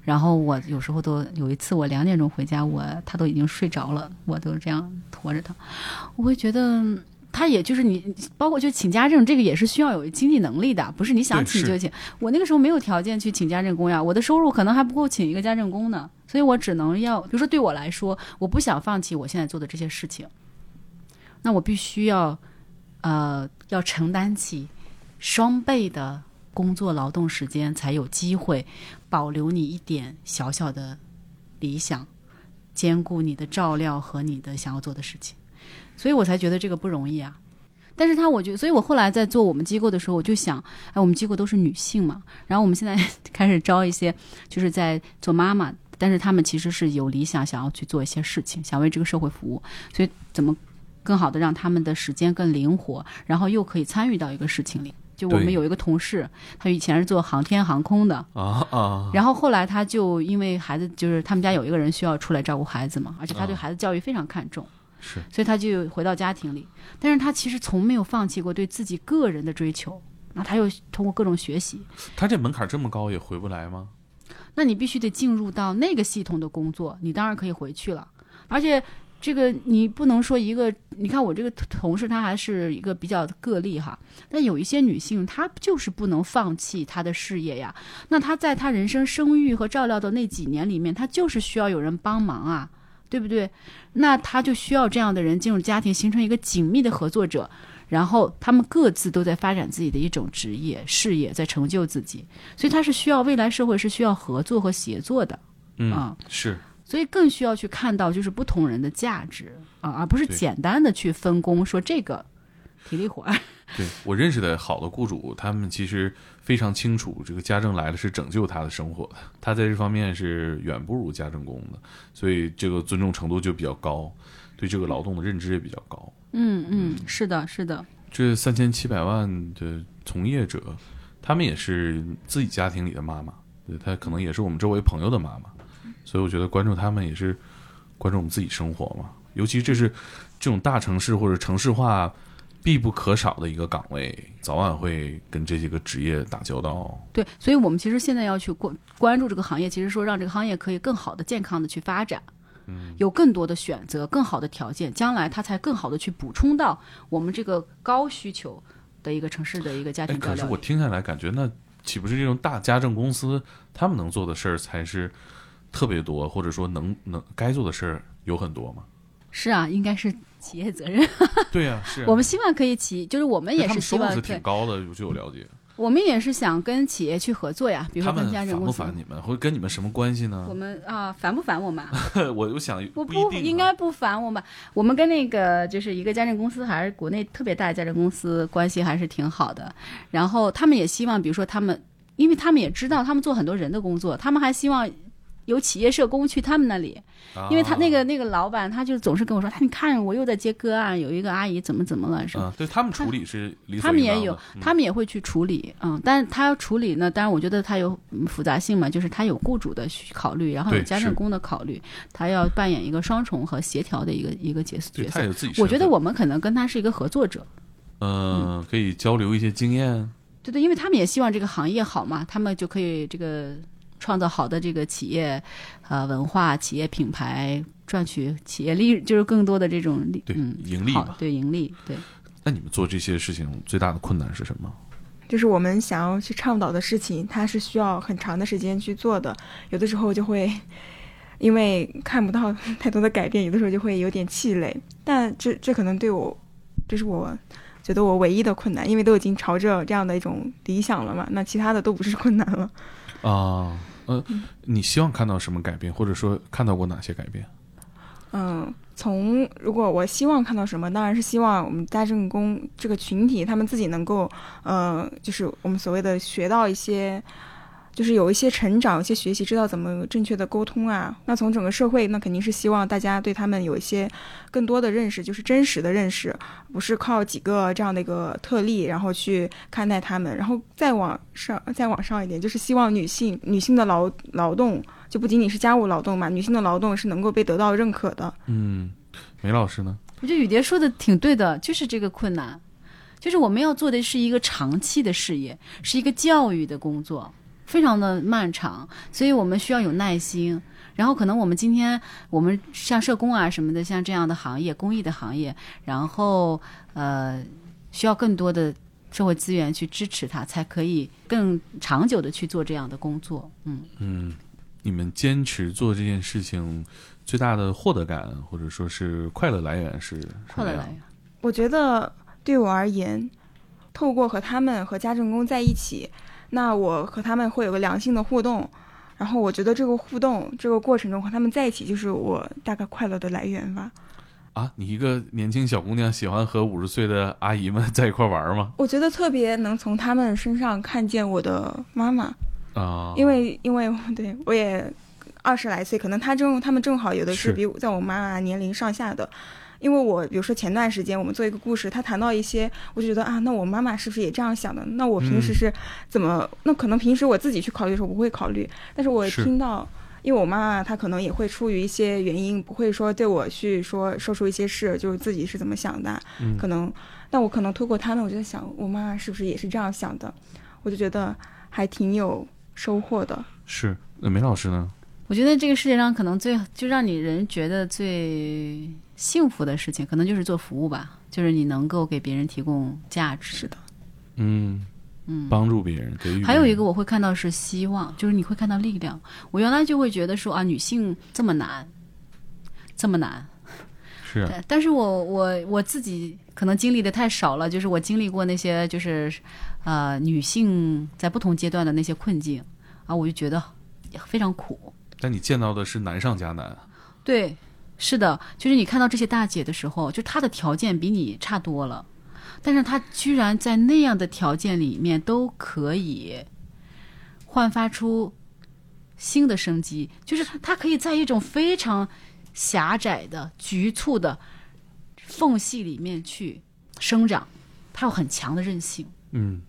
然后我有时候都有一次，我两点钟回家，我他都已经睡着了，我都这样驮着他。我会觉得，他也就是你，包括就请家政，这个也是需要有经济能力的，不是你想请就请。我那个时候没有条件去请家政工呀，我的收入可能还不够请一个家政工呢，所以我只能要，比如说对我来说，我不想放弃我现在做的这些事情，那我必须要，呃，要承担起双倍的工作劳动时间，才有机会保留你一点小小的理想，兼顾你的照料和你的想要做的事情，所以我才觉得这个不容易啊。但是他，我觉得，所以我后来在做我们机构的时候，我就想，哎，我们机构都是女性嘛，然后我们现在开始招一些，就是在做妈妈，但是她们其实是有理想，想要去做一些事情，想为这个社会服务，所以怎么更好的让他们的时间更灵活，然后又可以参与到一个事情里。就我们有一个同事，他以前是做航天航空的，啊啊，然后后来他就因为孩子，就是他们家有一个人需要出来照顾孩子嘛，而且他对啊孩子教育非常看重，是所以他就回到家庭里。但是他其实从没有放弃过对自己个人的追求，那他又通过各种学习，他这门槛这么高也回不来吗？那你必须得进入到那个系统的工作，你当然可以回去了。而且这个你不能说一个，你看我这个同事她还是一个比较个例哈，但有一些女性她就是不能放弃她的事业呀。那她在她人生生育和照料的那几年里面，她就是需要有人帮忙啊，对不对？那他就需要这样的人进入家庭，形成一个紧密的合作者。然后他们各自都在发展自己的一种职业事业，在成就自己，所以他是需要未来社会是需要合作和协作的。嗯，啊是所以更需要去看到就是不同人的价值啊，而不是简单的去分工，说这个体力活儿。对我认识的好的雇主，他们其实非常清楚，这个家政来了是拯救他的生活的，他在这方面是远不如家政工的，所以这个尊重程度就比较高，对这个劳动的认知也比较高。嗯嗯，是的，是的，这三千七百万的从业者，他们也是自己家庭里的妈妈，对他可能也是我们周围朋友的妈妈，所以我觉得关注他们也是关注我们自己生活嘛。尤其这是这种大城市或者城市化必不可少的一个岗位，早晚会跟这些个职业打交道。对，所以我们其实现在要去关关注这个行业，其实说让这个行业可以更好的、健康的去发展，嗯，有更多的选择、更好的条件，将来它才更好的去补充到我们这个高需求的一个城市的一个家哎，庭照料。可是我听下来感觉，那岂不是这种大家政公司他们能做的事儿才是特别多，或者说能能该做的事儿有很多吗？是啊，应该是企业责任。<laughs> 对呀、是啊、我们希望可以企，就是我们也是希望对挺，高的，据我了解。我们也是想跟企业去合作呀，比如说跟家政公司。烦你们，或者跟你们什么关系呢我？们啊，烦不烦我们啊？<laughs> 我我想不不应该不烦我们。我们跟那个就是一个家政公司，还是国内特别大的家政公司，关系还是挺好的。然后他们也希望，比如说他们，因为他们也知道他们做很多人的工作，他们还希望。有企业社工去他们那里，因为他那个那个老板，他就总是跟我说，他你看我又在接个案，有一个阿姨怎么怎么了什么，啊，对他们处理是理他们也有他们也会去处理，嗯，但是他要处理呢，当然我觉得他有嗯复杂性嘛，就是他有雇主的考虑，然后有家政工的考虑，他要扮演一个双重和协调的一个一个角对角色。他有自己。我觉得我们可能跟他是一个合作者，嗯，可以交流一些经验。对对，因为他们也希望这个行业好嘛，他们就可以这个创造好的这个企业呃文化、企业品牌，赚取企业利，就是更多的这种利，对嗯，盈利吧对盈利，对。那你们做这些事情最大的困难是什么？就是我们想要去倡导的事情，它是需要很长的时间去做的，有的时候就会 <laughs> 因为看不到太多的改变，有的时候就会有点气馁。但这这可能对我，这是我觉得我唯一的困难，因为都已经朝着这样的一种理想了嘛，那其他的都不是困难了。啊，呃，你希望看到什么改变，或者说看到过哪些改变？嗯，从如果我希望看到什么，当然是希望我们家政工这个群体他们自己能够，呃，就是我们所谓的学到一些，就是有一些成长，有一些学习，知道怎么正确的沟通啊。那从整个社会，那肯定是希望大家对他们有一些更多的认识，就是真实的认识，不是靠几个这样的一个特例，然后去看待他们，然后再往上，再往上一点，就是希望女性女性的劳劳动。就不仅仅是家务劳动嘛，女性的劳动是能够被得到认可的。嗯，梅老师呢？我觉得雨蝶说的挺对的，就是这个困难，就是我们要做的是一个长期的事业，是一个教育的工作，非常的漫长，所以我们需要有耐心。然后可能我们今天我们像社工啊什么的，像这样的行业，公益的行业，然后呃需要更多的社会资源去支持它，才可以更长久的去做这样的工作。嗯，嗯，你们坚持做这件事情最大的获得感，或者说是快乐来源是什么快乐来源。我觉得对我而言，透过和他们和家政工在一起，那我和他们会有个良性的互动，然后我觉得这个互动这个过程中和他们在一起，就是我大概快乐的来源吧。啊，你一个年轻小姑娘喜欢和五十岁的阿姨们在一块玩吗？我觉得特别能从他们身上看见我的妈妈，啊，因为因为对我也二十来岁，可能他正他们正好有的是是比我在我妈妈年龄上下的。因为我比如说前段时间我们做一个故事，他谈到一些，我就觉得啊，那我妈妈是不是也这样想的？那我平时嗯是怎么？那可能平时我自己去考虑的时候不会考虑，但是我听到，因为我妈妈她可能也会出于一些原因，不会说对我去说说出一些事，就是自己是怎么想的，嗯可能，但我可能透过他呢，我就在想，我妈妈是不是也是这样想的？我就觉得还挺有收获的。是那梅老师呢？我觉得这个世界上可能最就让你人觉得最幸福的事情，可能就是做服务吧，就是你能够给别人提供价值。是的，嗯，嗯，帮助别人，给予。还有一个我会看到是希望，就是你会看到力量。我原来就会觉得说啊，女性这么难，这么难。是啊，<laughs> 但是我我我自己可能经历的太少了，就是我经历过那些就是呃女性在不同阶段的那些困境啊，我就觉得非常苦。但你见到的是难上加难。对，是的，就是你看到这些大姐的时候，就她的条件比你差多了，但是她居然在那样的条件里面都可以焕发出新的生机，就是她可以在一种非常狭窄的、局促的缝隙里面去生长，她有很强的韧性。嗯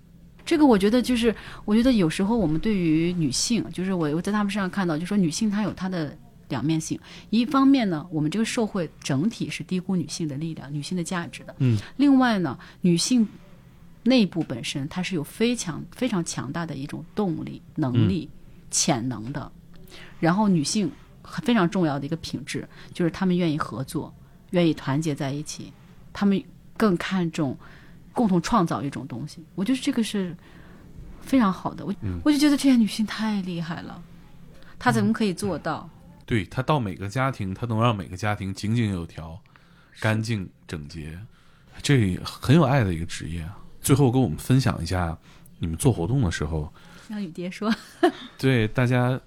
这个我觉得就是，我觉得有时候我们对于女性，就是我我在她们身上看到，就说女性她有她的两面性。一方面呢，我们这个社会整体是低估女性的力量、女性的价值的。嗯。另外呢，女性内部本身它是有非常非常强大的一种动力、能力、潜能的。然后，女性非常重要的一个品质就是她们愿意合作，愿意团结在一起，她们更看重共同创造一种东西。我觉得这个是。非常好的，我我就觉得这些女性太厉害了，她怎么可以做到？对他到每个家庭，他能让每个家庭井井有条、干净整洁，这很有爱的一个职业。最后跟我们分享一下，你们做活动的时候，让雨蝶说，<laughs> 对大家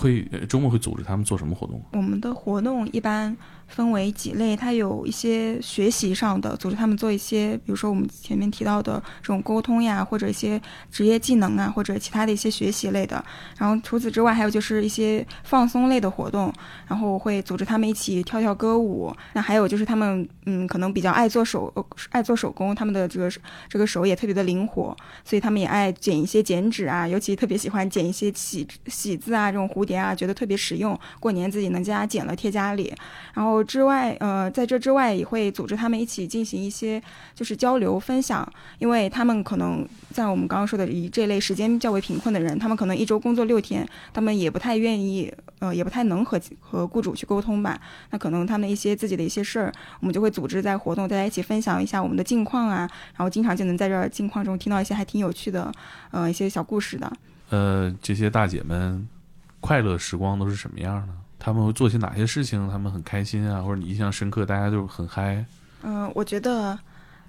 会周末会组织他们做什么活动？我们的活动一般。分为几类，它有一些学习上的，组织他们做一些，比如说我们前面提到的这种沟通呀，或者一些职业技能啊，或者其他的一些学习类的。然后除此之外，还有就是一些放松类的活动，然后会组织他们一起跳跳歌舞。那还有就是他们，嗯，可能比较爱做手，爱做手工，他们的这个这个手也特别的灵活，所以他们也爱剪一些剪纸啊，尤其特别喜欢剪一些喜喜字啊，这种蝴蝶啊，觉得特别实用，过年自己能家剪了贴家里，然后。之外，呃，在这之外也会组织他们一起进行一些就是交流分享，因为他们可能在我们刚刚说的以这类时间较为贫困的人，他们可能一周工作六天，他们也不太愿意，呃，也不太能和和雇主去沟通吧。那可能他们一些自己的一些事儿，我们就会组织在活动，大家一起分享一下我们的近况啊，然后经常就能在这近况中听到一些还挺有趣的，呃，一些小故事的。呃，这些大姐们快乐时光都是什么样呢？他们会做些哪些事情？他们很开心啊，或者你印象深刻，大家就很嗨。嗯，我觉得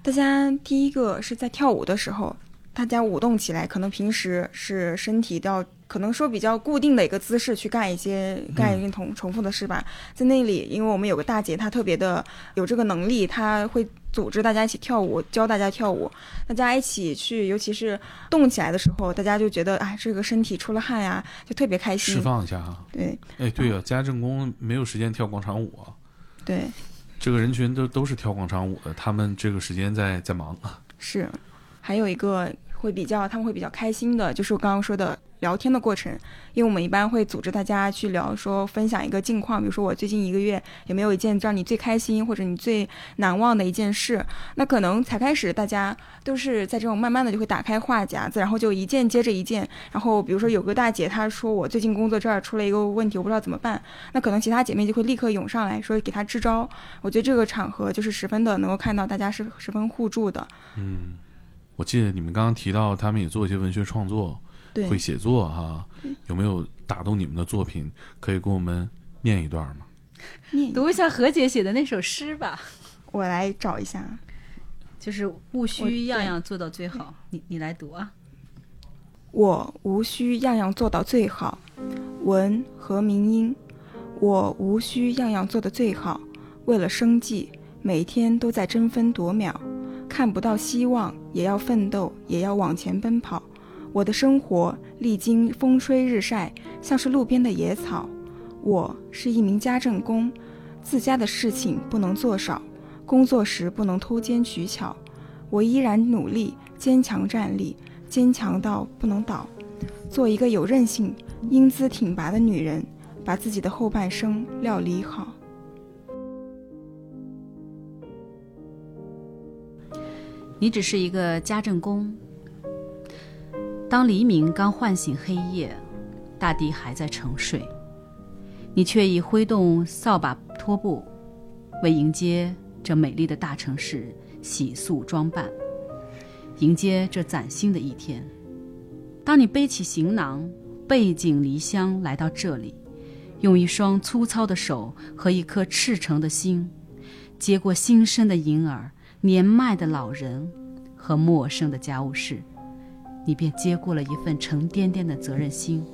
大家第一个是在跳舞的时候，大家舞动起来，可能平时是身体要。可能说比较固定的一个姿势去干一些干一些重重复的事吧，在那里，因为我们有个大姐，她特别的有这个能力，她会组织大家一起跳舞，教大家跳舞，大家一起去，尤其是动起来的时候，大家就觉得哎，这个身体出了汗呀，就特别开心，释放一下哈。对，哎，对呀，家政工没有时间跳广场舞啊。对，这个人群都都是跳广场舞的，他们这个时间在在忙啊。是，还有一个会比较，他们会比较开心的，就是我刚刚说的。聊天的过程，因为我们一般会组织大家去聊，说分享一个近况，比如说我最近一个月有没有一件让你最开心或者你最难忘的一件事。那可能才开始，大家都是在这种慢慢的就会打开话匣子，然后就一件接着一件。然后比如说有个大姐她说我最近工作这儿出了一个问题，我不知道怎么办。那可能其他姐妹就会立刻涌上来说给她支招。我觉得这个场合就是十分的能够看到大家是十分互助的。嗯，我记得你们刚刚提到他们也做一些文学创作。会写作哈，有没有打动你们的作品？可以给我们念一段吗？读一下何姐写的那首诗吧。我来找一下，就是务须样样做到最好。你你来读啊。我无需样样做到最好。文何明英。我无需样样做的最好，为了生计，每天都在争分夺秒，看不到希望也要奋斗，也要往前奔跑。我的生活历经风吹日晒，像是路边的野草。我是一名家政工，自家的事情不能做少，工作时不能偷奸取巧。我依然努力，坚强站立，坚强到不能倒，做一个有韧性、英姿挺拔的女人，把自己的后半生料理好。你只是一个家政工。当黎明刚唤醒黑夜，大地还在沉睡，你却已挥动扫把拖布，为迎接这美丽的大城市洗漱装扮，迎接这崭新的一天。当你背起行囊，背井离乡来到这里，用一双粗糙的手和一颗赤诚的心，接过新生的婴儿、年迈的老人和陌生的家务事。你便接过了一份沉甸甸的责任心。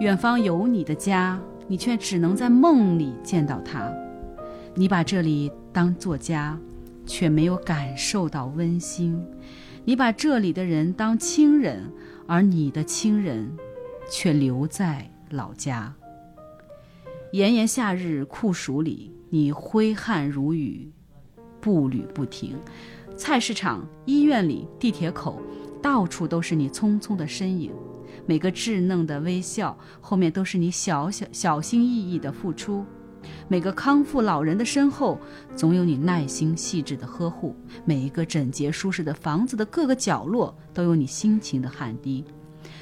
远方有你的家，你却只能在梦里见到它。你把这里当作家，却没有感受到温馨。你把这里的人当亲人，而你的亲人却留在老家。炎炎夏日酷暑里，你挥汗如雨，步履不停。菜市场、医院里、地铁口，到处都是你匆匆的身影。每个稚嫩的微笑后面都是你小小小心翼翼的付出。每个康复老人的身后，总有你耐心细致的呵护；每一个整洁舒适的房子的各个角落，都有你辛勤的汗滴。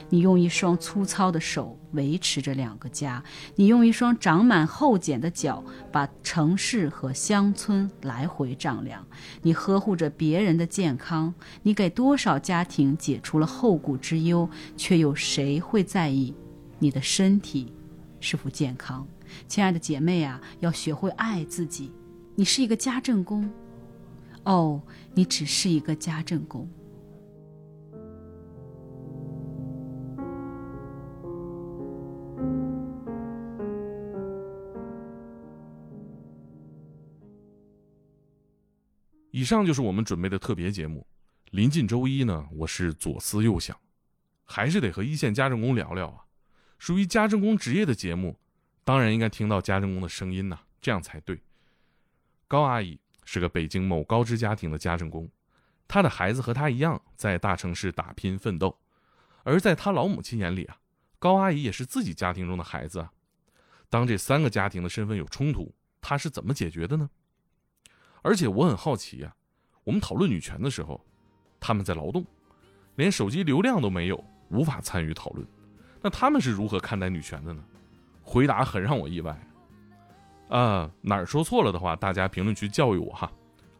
你用一双粗糙的手维持着两个家，你用一双长满厚茧的脚把城市和乡村来回丈量。你呵护着别人的健康，你给多少家庭解除了后顾之忧，却有谁会在意你的身体是否健康？亲爱的姐妹啊，要学会爱自己。你是一个家政工，哦，你只是一个家政工。以上就是我们准备的特别节目。临近周一呢，我是左思右想，还是得和一线家政工聊聊啊。属于家政工职业的节目，当然应该听到家政工的声音呐，这样才对。高阿姨是个北京某高知家庭的家政工，她的孩子和她一样在大城市打拼奋斗，而在她老母亲眼里啊，高阿姨也是自己家庭中的孩子啊。当这三个家庭的身份有冲突，她是怎么解决的呢？而且我很好奇呀，我们讨论女权的时候，他们在劳动，连手机流量都没有，无法参与讨论。那他们是如何看待女权的呢？回答很让我意外。啊，哪儿说错了的话，大家评论区教育我哈。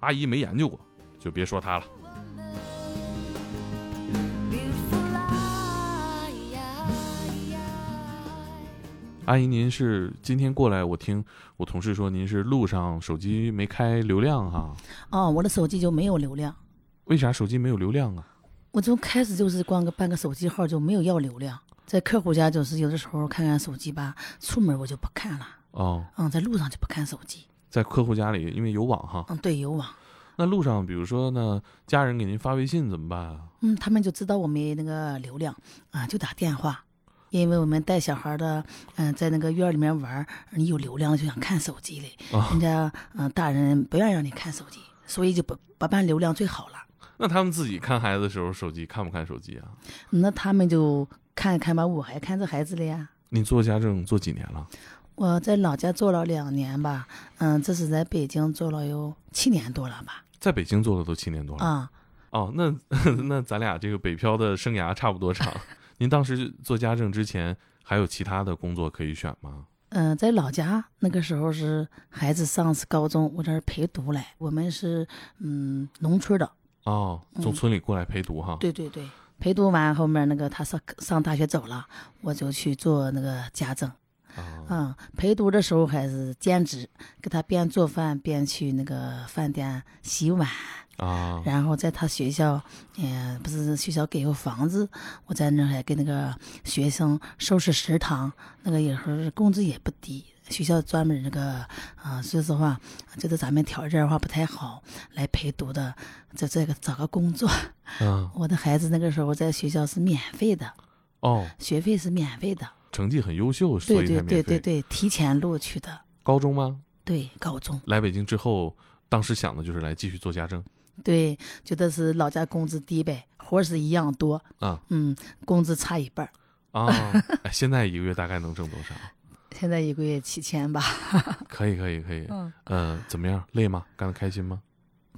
阿姨没研究过，就别说她了。阿姨，您是今天过来？我听我同事说您是路上手机没开流量哈。哦，我的手机就没有流量。为啥手机没有流量啊？我从开始就是光个办个手机号就没有要流量，在客户家就是有的时候看看手机吧，出门我就不看了。哦，嗯，在路上就不看手机。在客户家里，因为有网哈。嗯，对，有网。那路上，比如说呢，家人给您发微信怎么办啊？嗯，他们就知道我没那个流量啊，就打电话。因为我们带小孩的，嗯，在那个院里面玩，你有流量就想看手机嘞。人家嗯，大人不愿意让你看手机，所以就不不办流量最好了。那他们自己看孩子的时候，手机看不看手机啊？那他们就看看吧，我还看着孩子了呀。你做家政做几年了？我在老家做了两年吧，嗯，这是在北京做了有七年多了吧。在北京做的都七年多了啊。哦，那 <laughs> 那咱俩这个北漂的生涯差不多长。您当时做家政之前还有其他的工作可以选吗？嗯，在老家那个时候是孩子上是高中，我这儿陪读来。我们是嗯农村的哦，从村里过来陪读哈。对对对，陪读完后面那个他上上大学走了，我就去做那个家政。嗯，陪读的时候还是兼职，给他边做饭边去那个饭店洗碗。啊，然后在他学校，嗯，不是学校给个房子，我在那还给那个学生收拾食堂，那个有时候工资也不低。学校专门那个，啊，说实话，觉得咱们条件的话不太好，来陪读的，在这个找个工作。嗯，<laughs> 我的孩子那个时候在学校是免费的，哦，学费是免费的，成绩很优秀，所以对对对对对，提前录取的。高中吗？对，高中。来北京之后，当时想的就是来继续做家政。对，觉得是老家工资低呗，活是一样多啊，嗯，工资差一半啊。<laughs> 现在一个月大概能挣多少？现在一个月七千吧。<laughs> 可以，可以，可以。嗯，怎么样？累吗？干得开心吗？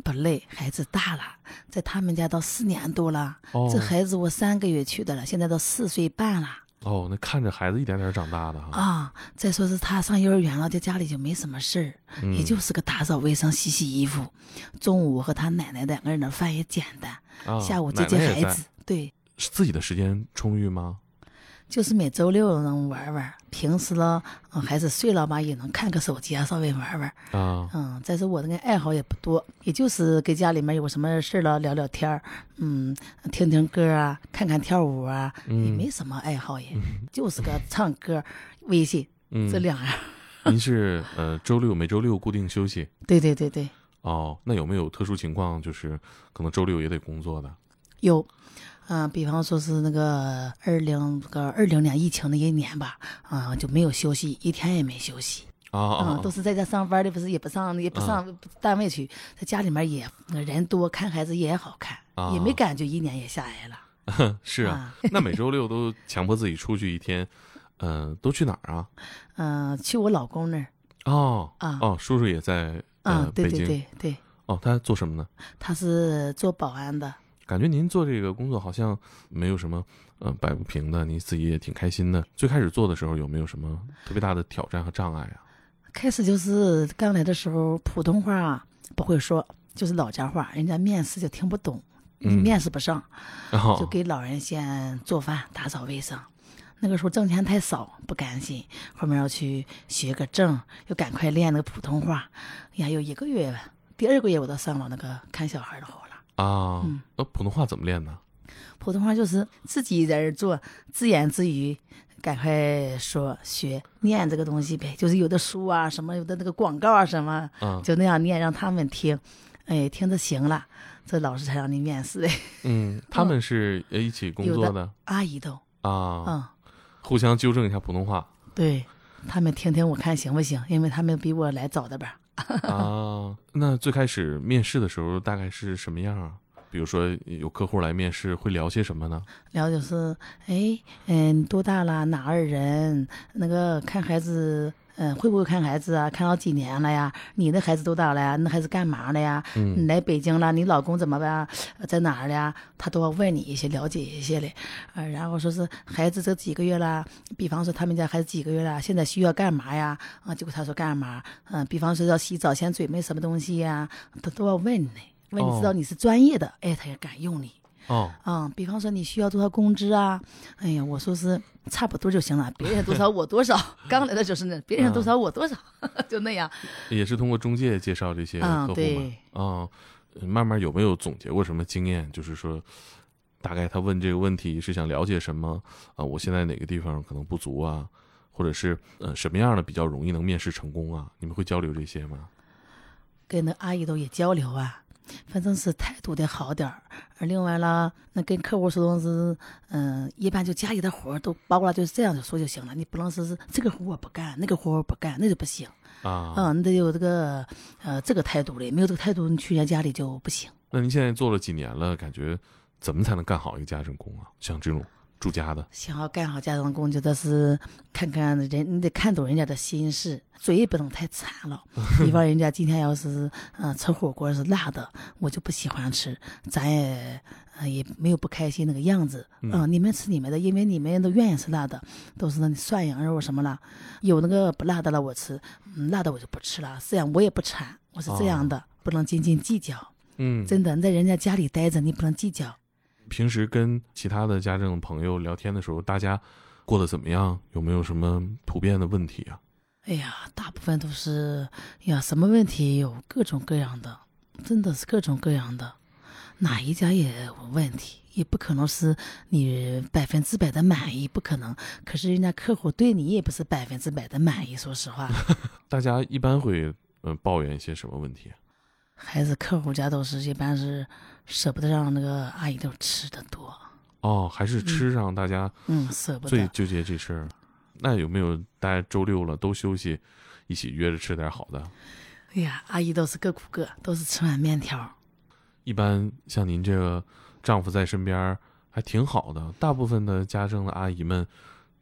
不累，孩子大了，在他们家到四年多了。哦，这孩子我三个月去的了，现在都四岁半了。哦，那看着孩子一点点长大的哈啊！再说是他上幼儿园了，在家里就没什么事儿，也就是个打扫卫生、洗洗衣服。中午和他奶奶两个人的饭也简单，下午接接孩子。对，自己的时间充裕吗？就是每周六能玩玩，平时呢，孩子睡了吧，也能看个手机啊，稍微玩玩啊。嗯，再说我那个爱好也不多，也就是给家里面有什么事了聊聊天儿，嗯，听听歌啊，看看跳舞啊，也没什么爱好，也就是个唱歌、微信这两样。<laughs> 您是呃周六每周六固定休息？对对对对。哦，那有没有特殊情况，就是可能周六也得工作的？有。嗯，比方说是那个二零个二零年疫情那一年吧，啊，就没有休息，一天也没休息啊，都是在家上班的，不是也不上也不上单位去，在家里面也人多，看孩子也好看，也没感觉一年也下来了。<laughs> 是啊，啊，那每周六都强迫自己出去一天，嗯、都去哪儿啊？嗯、<laughs> 去我老公那儿哦啊哦，叔叔也在呃、啊，对对对对，哦，他做什么呢？他是做保安的。感觉您做这个工作好像没有什么呃摆不平的，你自己也挺开心的。最开始做的时候有没有什么特别大的挑战和障碍啊？开始就是刚来的时候，普通话啊不会说，就是老家话，人家面试就听不懂，嗯面试不上，然后就给老人先做饭、打扫卫生。那个时候挣钱太少，不甘心，后面要去学个证，又赶快练那个普通话。哎呀，有一个月，第二个月我都上了那个看小孩的活了。啊，嗯呃，普通话怎么练呢？普通话就是自己在这儿做，自言自语，赶快说学念这个东西呗。就是有的书啊，什么有的那个广告啊，什么，啊，就那样念，让他们听，哎，听着行了，这老师才让你面试的。嗯，<laughs> 他们是呃一起工作的阿姨都，啊，嗯，互相纠正一下普通话对他们听听我看行不行，因为他们比我来早的吧。<laughs> 啊。那最开始面试的时候大概是什么样啊？比如说有客户来面试，会聊些什么呢？聊就是，哎，嗯，多大了？哪儿人？那个看孩子，嗯，会不会看孩子啊？看到几年了呀？你的孩子多大了呀？那孩子干嘛了呀？嗯你来北京了，你老公怎么办？呃在哪儿呀？他都要问你一些，了解一些嘞。呃，然后说是孩子这几个月啦，比方说他们家孩子几个月了，现在需要干嘛呀？啊，结果他说干嘛？嗯、比方说要洗澡，先准备什么东西呀？他都要问你，问你知道哦你是专业的，哎，他也敢用你。哦，嗯，比方说你需要多少工资啊？哎呀，我说是差不多就行了，别人多少我多少。<laughs> 刚来的就是那，别人多少我多少，<laughs> 就那样。也是通过中介介绍这些客户嗯。嘛对。啊、呃慢慢有没有总结过什么经验？就是说，大概他问这个问题是想了解什么啊、我现在哪个地方可能不足啊，或者是呃什么样的比较容易能面试成功啊？你们会交流这些吗？跟那阿姨都也交流啊，反正是态度得好点儿。而另外啦，那跟客户说东西，嗯，一般就家里的活儿都包过来，就是这样就说就行了。你不能说是这个活我不干，那个活我不干，那就不行。啊，嗯，你得有这个呃这个态度的，没有这个态度，你去人家家里就不行。那您现在做了几年了？感觉怎么才能干好一个家政工啊？像这种住家的，想要干好家政工，就得是看看人，你得看懂人家的心事，嘴也不能太馋了。<laughs> 比方人家今天要是嗯、呃吃火锅是辣的，我就不喜欢吃，咱也呃也没有不开心那个样子。嗯嗯、你们吃你们的，因为你们都愿意吃辣的，都是那涮羊肉什么了，有那个不辣的了我吃，嗯，辣的我就不吃了。这样我也不馋，我是这样的，不能斤斤计较。嗯，真的，你在人家家里待着，你不能计较。平时跟其他的家政朋友聊天的时候，大家过得怎么样？有没有什么普遍的问题啊？哎呀，大部分都是呀，什么问题有各种各样的，真的是各种各样的，哪一家也有问题，也不可能是你百分之百的满意，不可能。可是人家客户对你也不是百分之百的满意，说实话，<laughs> 大家一般会呃抱怨一些什么问题啊？还是客户家都是一般是舍不得让那个阿姨都吃的多，哦，还是吃上大家嗯，舍不得。最纠结这事儿。那有没有大家周六了都休息，一起约着吃点好的？哎呀，阿姨都是各顾各，都是吃碗面条。一般像您这个丈夫在身边儿还挺好的，大部分的家政的阿姨们，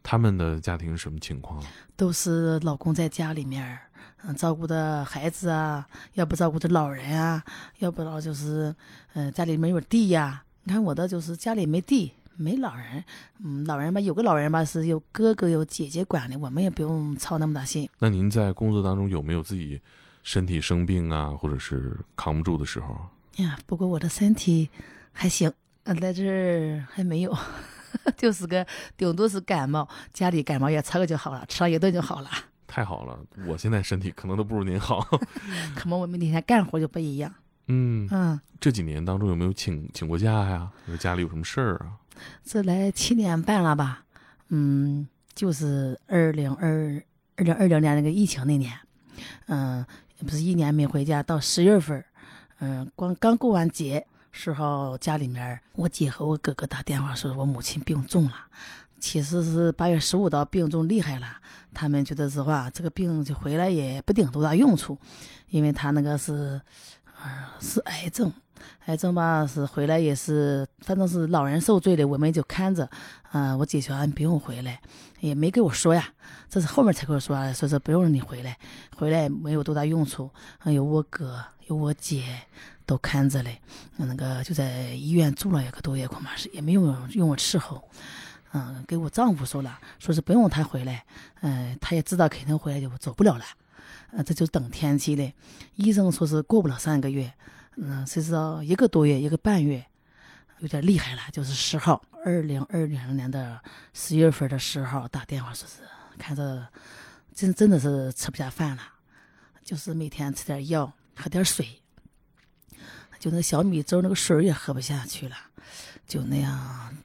他们的家庭什么情况啊？都是老公在家里面儿，嗯，照顾的孩子啊，要不照顾着老人啊，要不然就是，呃，家里没有地呀、你看我的就是家里没地，没老人，嗯，老人吧，有个老人吧是有哥哥有姐姐管的，我们也不用操那么大心。那您在工作当中有没有自己身体生病啊，或者是扛不住的时候？呀，不过我的身体还行，嗯，在这儿还没有，<laughs> 就是个顶多是感冒，家里感冒药吃了就好了，吃了一顿就好了。太好了，我现在身体可能都不如您好。<laughs> 可能我们那天干活就不一样，嗯，嗯。这几年当中有没有请请过假呀？或者家里有什么事儿啊？这来七年半了吧？嗯，就是二零二二零二零年那个疫情那年，嗯，不是一年没回家，到十月份儿，嗯，光刚过完节时候，家里面我姐和我哥哥打电话说我母亲病重了，其实是八月十五到病重厉害了，他们觉得是话这个病就回来也不顶多大用处，因为他那个是，呃，是癌症。癌症吧是回来也是，反正是老人受罪的，我们就看着。啊、我姐说你不用回来，也没跟我说呀，这是后面才跟我说，说是不用你回来，回来没有多大用处。啊，有我哥，有我姐都看着嘞。那个就在医院住了一个多月，恐怕是也没有用我伺候。嗯，给我丈夫说了，说是不用他回来，嗯、他也知道肯定回来就走不了了，呃，这就等天气嘞。医生说是过不了三个月，嗯，谁知道一个多月，一个半月，有点厉害了。就是十号，二零二零年的十月份的十号打电话说是看着真真的是吃不下饭了，就是每天吃点药，喝点水，就那小米粥那个水也喝不下去了，就那样，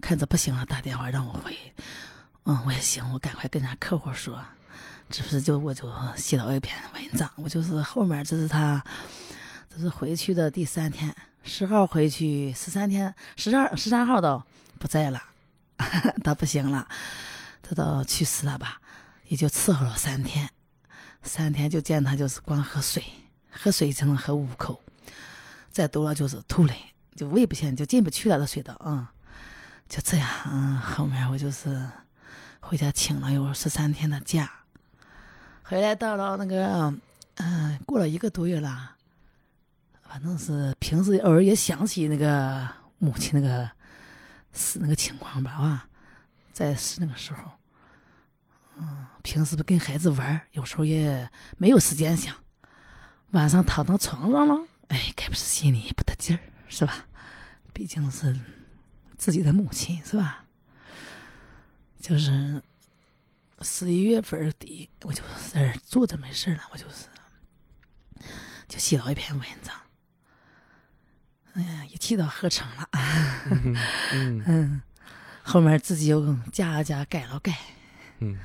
看着不行了，打电话让我回，嗯，我也行，我赶快跟人家客户说，这不是就我就写了一篇文章，我就是后面这是他，这是回去的第三天，十号回去，十三天，十二十三号都不在了，<laughs> 他不行了，他都去世了吧，也就伺候了三天，三天就见他就是光喝水，喝水只能喝五口，再多了就是吐嘞，就胃不行就进不去了，这水道，嗯，就这样，嗯，后面我就是回家请了有十三天的假，回来到了那个，嗯、过了一个多月了，反正是平时偶尔也想起那个母亲那个死那个情况吧，啊，在死那个时候，嗯，平时不跟孩子玩，有时候也没有时间想，晚上躺到床上了，哎，该不是心里也不得劲儿，是吧？毕竟是自己的母亲，是吧？就是十一月份底，我就在这儿坐着没事儿了，我就是就写了一篇文章。哎呀，也气到合成了，嗯 <laughs> 嗯，后面自己又加了加，改了改，嗯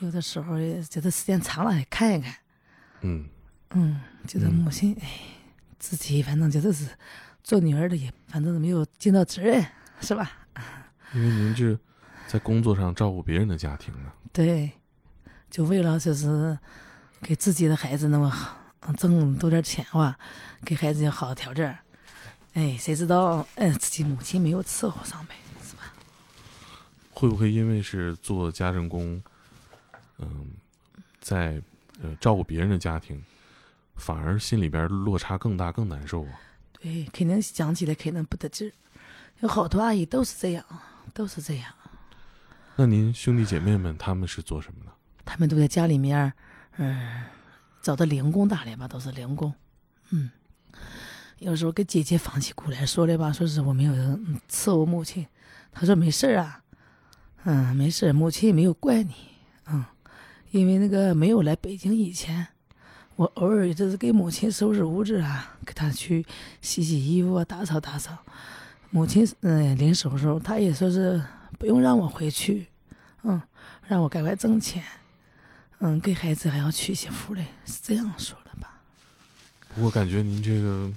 有的时候也觉得时间长了，也看一看，嗯嗯，觉得嗯母亲，哎，自己反正觉得是做女儿的也，反正没有尽到责任，是吧？<laughs> 因为您这在工作上照顾别人的家庭呢。对，就为了就是给自己的孩子那么好，嗯挣多点钱哇，给孩子有好的条件儿。哎，谁知道，哎，自己母亲没有伺候上呗，是吧？会不会因为是做家政工，嗯，在呃照顾别人的家庭，反而心里边落差更大、更难受啊？对，肯定想起来肯定不得劲儿。有好多阿姨都是这样，都是这样。那您兄弟姐妹们他们是做什么的？他们都在家里面儿，嗯、找的零工打理吧，都是零工。嗯，有时候跟姐姐放起哭来说的吧，说是我没有嗯伺候母亲，她说没事儿啊，嗯，没事儿，母亲也没有怪你，嗯，因为那个没有来北京以前，我偶尔也就是给母亲收拾屋子啊，给她去洗洗衣服啊，打扫打扫。母亲嗯临走的时候，她也说是不用让我回去，嗯，让我赶快挣钱。嗯，给孩子还要娶媳妇嘞，是这样说的吧？不过感觉您这个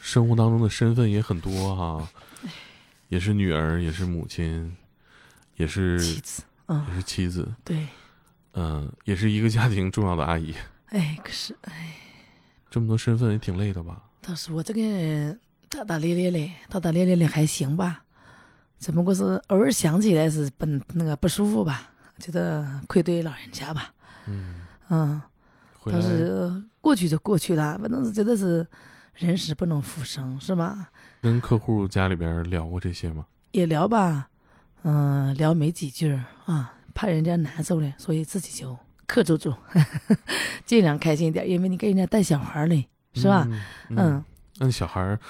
生活当中的身份也很多哈、也是女儿，也是母亲，也是妻子，嗯，也是妻子，对，嗯、也是一个家庭重要的阿姨。哎，可是哎，这么多身份也挺累的吧？倒是我这个人大大咧咧嘞，大大咧咧嘞还行吧，只不过是偶尔想起来是不那个不舒服吧，觉得愧对老人家吧，嗯，嗯，倒是过去就过去了，反正是觉得是人死不能复生，是吧？跟客户家里边聊过这些吗？也聊吧，嗯、聊没几句啊，怕人家难受嘞，所以自己就克制住，<laughs> 尽量开心一点，因为你给人家带小孩儿嘞，是吧？嗯，嗯那小孩儿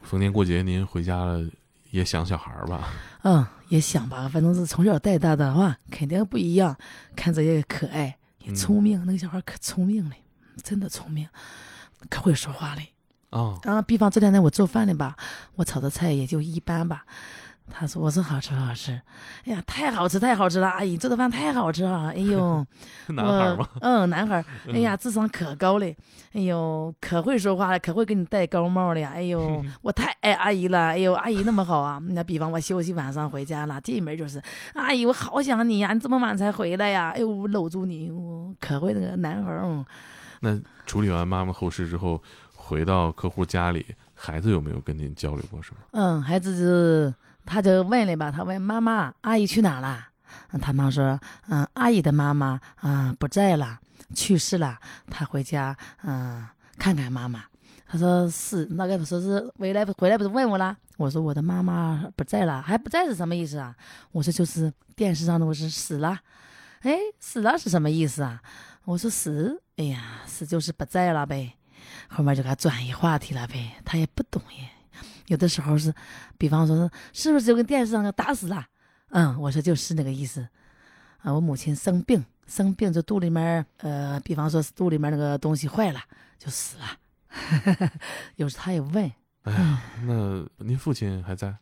逢年过节您回家了也想小孩儿吧？嗯，也想吧，反正是从小带大的话，肯定不一样，看着也可爱，也聪明，那个小孩可聪明嘞，真的聪明，可会说话嘞。啊，啊，比方这两天我做饭的吧，我炒的菜也就一般吧。他说我说好吃好吃，哎呀太好吃太好吃了，阿姨做的饭太好吃了，哎呦，<laughs> 男孩儿吗？嗯，男孩儿，哎呀智商可高嘞，哎呦可会说话了，可会给你戴高帽了呀，哎呦 <laughs> 我太爱阿姨了，哎呦阿姨那么好啊。那比方我休息晚上回家了，进门就是阿姨我好想你呀，你这么晚才回来呀，哎呦我搂住你，我可会那个男孩儿，嗯。那处理完妈妈后事之后，回到客户家里，孩子有没有跟您交流过什么？嗯，孩子就他就问了吧，他问妈妈阿姨去哪了？他妈说，嗯，阿姨的妈妈嗯不在了，去世了，他回家嗯看看妈妈。他说是那个说是回来回来不是问我啦？我说我的妈妈不在了，还不在是什么意思啊？我说就是电视上的我是死了，哎，死了是什么意思啊？我说死，哎呀，死就是不在了呗。后面就给他转移话题了呗，他也不懂耶。有的时候是，比方说是不是就跟电视上打死了？嗯，我说就是那个意思。啊，我母亲生病，生病就肚里面呃，比方说是肚里面那个东西坏了，就死了。<laughs> 有时他也问，哎呀，那您父亲还在？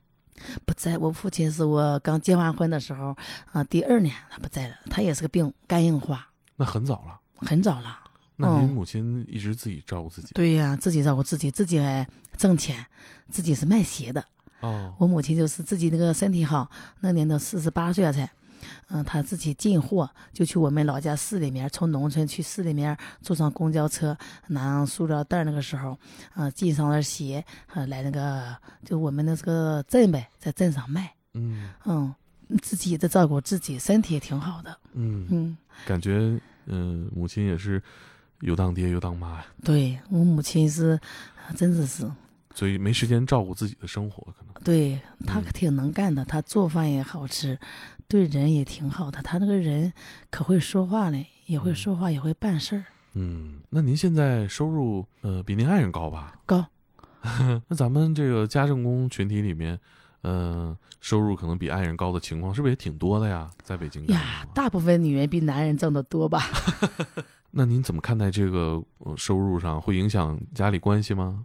不在我父亲是我刚结完婚的时候啊，第二年他不在了，他也是个病，肝硬化，那很早了。很早了。那您嗯母亲一直自己照顾自己？对呀、自己照顾自己，自己还挣钱，自己是卖鞋的。哦，我母亲就是自己那个身体好，那年都四十八岁了才，嗯，她自己进货，就去我们老家市里面，从农村去市里面，坐上公交车，拿上塑料袋儿，那个时候，嗯、系上了鞋，呃，来那个就我们那个镇呗，在镇上卖，嗯嗯，自己也在照顾自己，身体也挺好的，嗯，嗯，感觉嗯、母亲也是有当爹又当妈呀，对我母亲是，啊真的是，所以没时间照顾自己的生活，可能。对她嗯挺能干的，她做饭也好吃，对人也挺好的。她那个人可会说话嘞，也会说话，也会办事儿。嗯，那您现在收入呃比您爱人高吧？高。<laughs> 那咱们这个家政工群体里面，呃，收入可能比爱人高的情况是不是也挺多的呀？在北京呀大部分女人比男人挣得多吧？<laughs> 那您怎么看待这个、收入上会影响家里关系吗？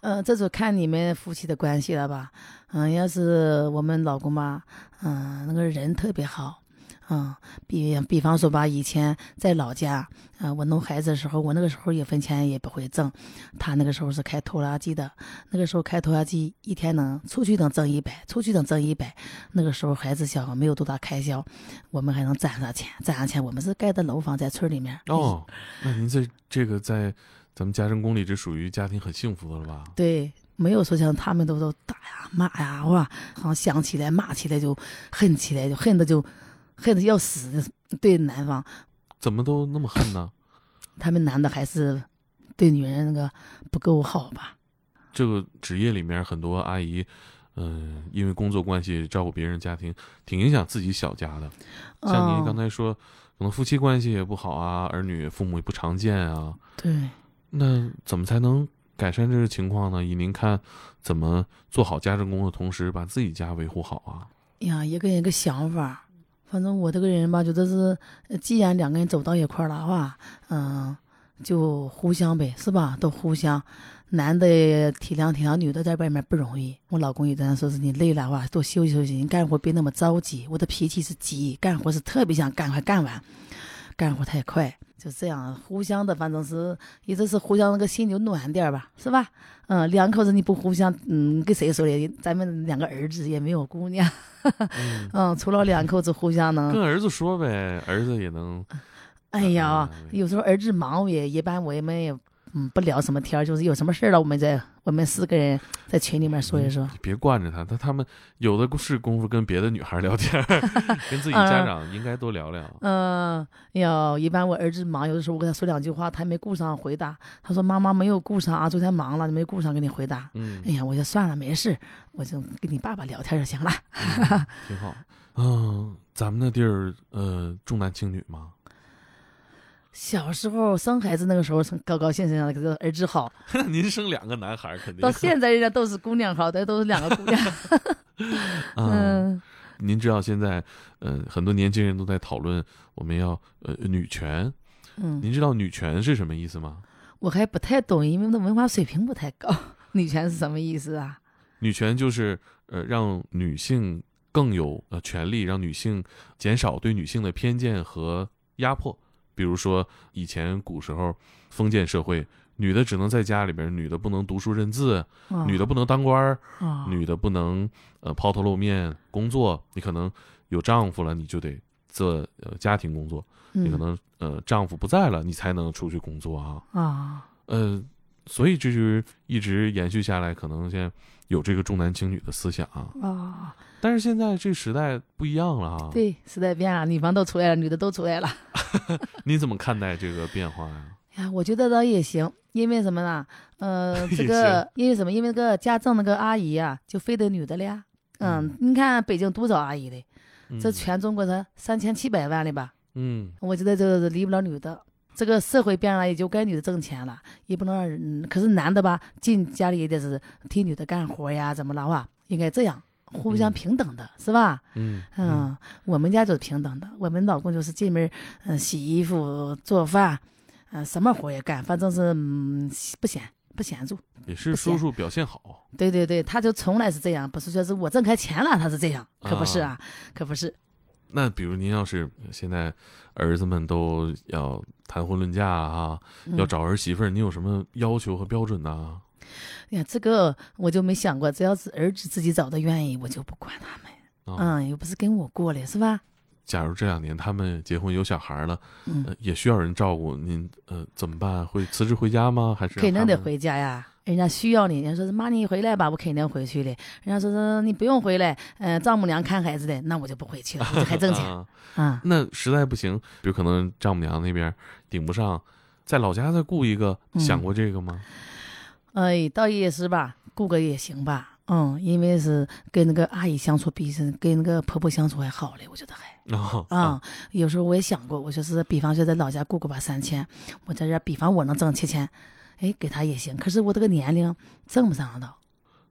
呃、这就看你们夫妻的关系了吧。嗯、要是我们老公吧，嗯、那个人特别好。嗯，比比方说吧，以前在老家，嗯、我弄孩子的时候，我那个时候一分钱也不会挣，他那个时候是开拖拉机的，那个时候开拖拉机一天能出去能挣一百，出去能挣一百。那个时候孩子小，没有多大开销，我们还能攒上钱，攒上钱，我们是盖的楼房在村里面。哦，那您这这个在咱们家政工里，这属于家庭很幸福的了吧？对，没有说像他们都都打呀骂呀，哇，好像想起来骂起来就恨起来，就恨的就恨的要死。对男方，怎么都那么恨呢？他们男的还是对女人那个不够好吧？这个职业里面很多阿姨，嗯、因为工作关系照顾别人家庭，挺影响自己小家的。像您刚哦才说，可能夫妻关系也不好啊，儿女父母也不常见啊，对，那怎么才能改善这个情况呢？以您看，怎么做好家政工作同时，把自己家维护好啊？呀，一个人一个想法。反正我这个人吧，觉得是，既然两个人走到一块儿了的话，嗯，就互相呗，是吧？都互相，男的体谅体谅女的，在外面不容易。我老公也在那说是你累了话，多休息休息，你干活别那么着急。我的脾气是急，干活是特别想赶快干完，干活太快，就这样互相的，反正是一直是互相那个心就暖点儿吧，是吧？嗯，两口子你不互相，嗯，跟谁说的？咱们两个儿子也没有姑娘。嗯，<laughs> 嗯，除了两口子互相能，跟儿子说呗，儿子也能。哎呀嗯，有时候儿子忙也一般，我们也嗯不聊什么天儿，就是有什么事儿了，我们在我们四个人在群里面说一说。你别惯着他，他他们有的是功夫跟别的女孩聊天儿，<laughs> 跟自己家长应该多聊聊。嗯，哟，一般我儿子忙，有的时候我跟他说两句话，他还没顾上回答。他说：“妈妈没有顾上啊，昨天忙了，没顾上给你回答。”嗯哎，呀，我就算了，没事，我就跟你爸爸聊天就行了。嗯挺 <laughs> 好。嗯，咱们那地儿呃重男轻女吗？小时候生孩子那个时候，高高兴兴的，这个儿子好。<laughs> 您生两个男孩肯定。到现在人家都是姑娘好但，都是两个姑娘。<laughs> 嗯，嗯，您知道现在呃很多年轻人都在讨论我们要呃女权，嗯，您知道女权是什么意思吗？我还不太懂，因为我的文化水平不太高。女权是什么意思啊？女权就是呃让女性更有呃权利，让女性减少对女性的偏见和压迫。比如说以前古时候封建社会，女的只能在家里边，女的不能读书认字，哦女的不能当官儿，哦女的不能呃抛头露面工作。你可能有丈夫了，你就得做呃家庭工作。你可嗯能呃丈夫不在了，你才能出去工作啊。啊，呃，所以这就是一直延续下来，可能现在有这个重男轻女的思想啊。啊，但是现在这时代不一样了哈。，对，时代变了，女方都出来了，女的都出来了。<laughs> 你怎么看待这个变化呀？呀，我觉得倒也行，因为什么呢？呃，<laughs> 这个因为什么？因为那个家政那个阿姨啊、就非得女的了呀。嗯，你看北京多少阿姨的，这嗯全中国才三千七百万的吧？嗯我觉得这个离不了女的。这个社会变了，也就该女的挣钱了，也不能让人。可是男的吧，进家里也得是替女的干活呀，怎么了哇？应该这样，互相嗯平等的，是吧？嗯嗯，我们家就是平等的，我们老公就是进门，嗯、洗衣服、做饭，嗯、什么活也干，反正是嗯不嫌不闲住。也是叔叔表现好。对对对，他就从来是这样，不是说是我挣开钱了，他是这样，可不是啊，可不是。那比如您要是现在儿子们都要谈婚论嫁啊，嗯要找儿媳妇儿，你有什么要求和标准呢？呀，这个我就没想过，只要是儿子自己找的愿意，我就不管他们。啊，嗯，又不是跟我过的，是吧？假如这两年他们结婚有小孩了，嗯，呃，也需要人照顾，您呃怎么办？会辞职回家吗？还是肯定得？回家呀。人家需要你，人家说是妈你回来吧，我肯定回去的。人家说是你不用回来，嗯、丈母娘看孩子的，那我就不回去了，我就还挣钱啊 <laughs> 啊。那实在不行，比如可能丈母娘那边顶不上，在老家再雇一个，嗯想过这个吗？哎，倒也是吧，雇个也行吧。嗯，因为是跟那个阿姨相处比是跟那个婆婆相处还好嘞，我觉得还。啊啊、有时候我也想过，我就是，比方说在老家雇个吧三千，我在这儿比方我能挣七千，哎，给他也行。可是我这个年龄挣不上到，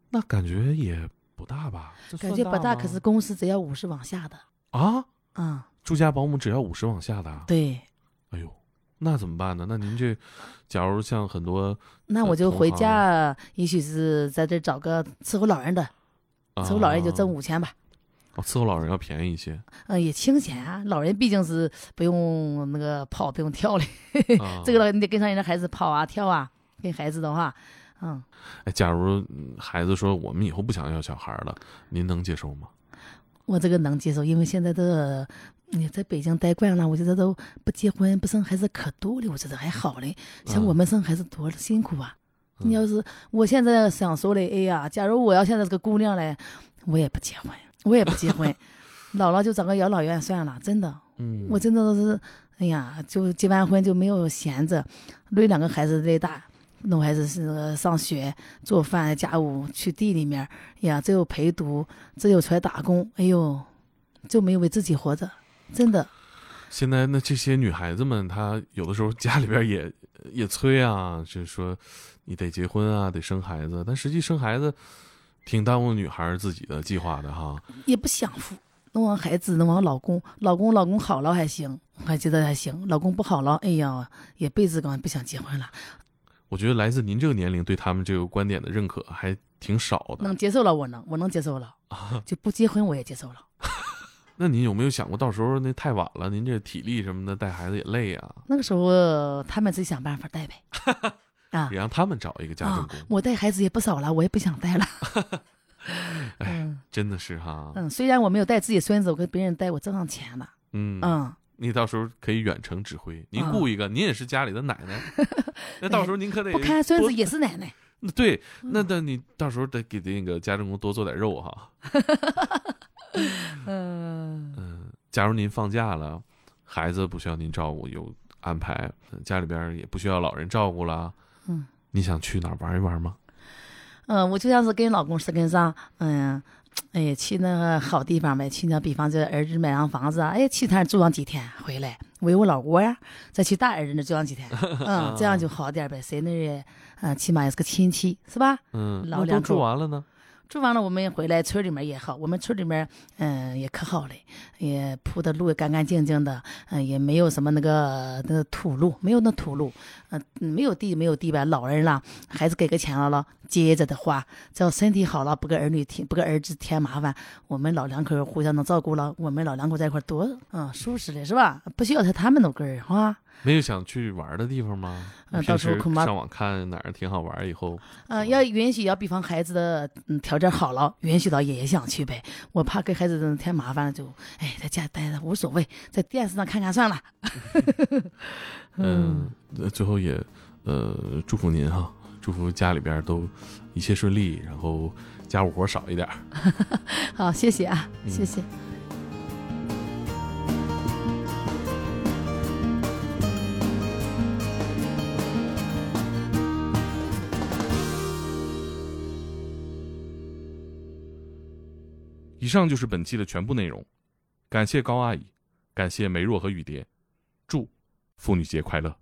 那感觉也不大吧？这感觉不大。可是公司只要五十往下的，啊，嗯，住家保姆只要五十往下的啊，对，哎呦，那怎么办呢？那您这，假如像很多那我就回家，也许是在这儿找个伺候老人的，伺候老人就挣啊五千吧。哦，伺候老人要便宜一些。嗯，也清闲啊，老人毕竟是不用那个跑，不用跳嘞。啊 <laughs> 这个你得跟上人家孩子跑啊跳啊，跟孩子的话，嗯，哎，假如嗯孩子说我们以后不想要小孩了，您能接受吗？我这个能接受，因为现在的你在北京待惯了，我觉得都不结婚不生孩子可多了，我觉得还好嘞。像嗯我们生孩子多辛苦啊！嗯你要是我现在想说嘞，哎呀，假如我要现在是个姑娘嘞，我也不结婚，我也不结婚，<laughs> 老了就找个养老院算了，真的，嗯，我真的都是，哎呀，就结完婚就没有闲着，累两个孩子累大，弄孩子是那个上学、做饭、家务、去地里面，哎呀，只有陪读，只有出来打工，哎呦，就没有为自己活着，真的。现在那这些女孩子们，她有的时候家里边也 <laughs> 也催啊，就是说你得结婚啊，得生孩子，但实际生孩子挺耽误女孩自己的计划的哈。也不享福。弄完孩子，弄完老公，老公老公好了还行，还觉得还行。老公不好了，哎呀，一辈子刚不想结婚了，我觉得来自您这个年龄对他们这个观点的认可还挺少的。能接受了，我能，我能接受了，<laughs> 就不结婚我也接受了。那您有没有想过，到时候那太晚了，您这体力什么的带孩子也累啊，那个时候他们自己想办法带呗。<laughs> 啊也让他们找一个家政啊工，，我带孩子也不少了，我也不想带了。<laughs> 嗯真的是哈，嗯，虽然我没有带自己孙子，我跟别人带，我挣上钱了。嗯嗯，你到时候可以远程指挥，您啊雇一个，您也是家里的奶奶，<laughs> 那到时候您可得不看孙子也是奶奶。对，嗯那那你到时候得给那个家政工多做点肉哈。<laughs> 嗯，嗯，假如您放假了，孩子不需要您照顾，有安排，呃家里边也不需要老人照顾了，嗯，你想去哪儿玩一玩吗？嗯，我就像是跟老公是跟上，嗯，哎呀，去那个好地方呗，去那比方这儿子买上房子啊，哎，去他那住上几天回来，喂我老窝呀，再去大儿子那住上几天，<laughs> 嗯，这样就好点呗，谁那也，嗯，起码也是个亲戚，是吧？嗯，那都老两口住完了呢？住完了，我们回来村里面也好，我们村里面嗯也可好嘞，也铺的路也干干净净的，嗯也没有什么那个那个土路，没有那土路，嗯没有地没有地吧，老人啦，孩子给个钱了了，接着的话，只要身体好了，不给儿女添不给儿子添麻烦，我们老两口互相能照顾了，我们老两口在一块儿多嗯舒适的，是吧？不需要他他们那根儿哈。没有想去玩的地方吗？嗯到时候恐怕上网看哪儿挺好玩，以后嗯，要允许，要比方孩子的嗯条件好了，允许到也想去呗。我怕给孩子添麻烦，就哎在家待着无所谓，在电视上看看算了。<laughs> 嗯，呃最后也呃祝福您哈，祝福家里边都一切顺利，然后家务活少一点儿。<laughs> 好，谢谢啊，嗯谢谢。以上就是本期的全部内容，感谢高阿姨，感谢梅若和雨蝶，祝妇女节快乐。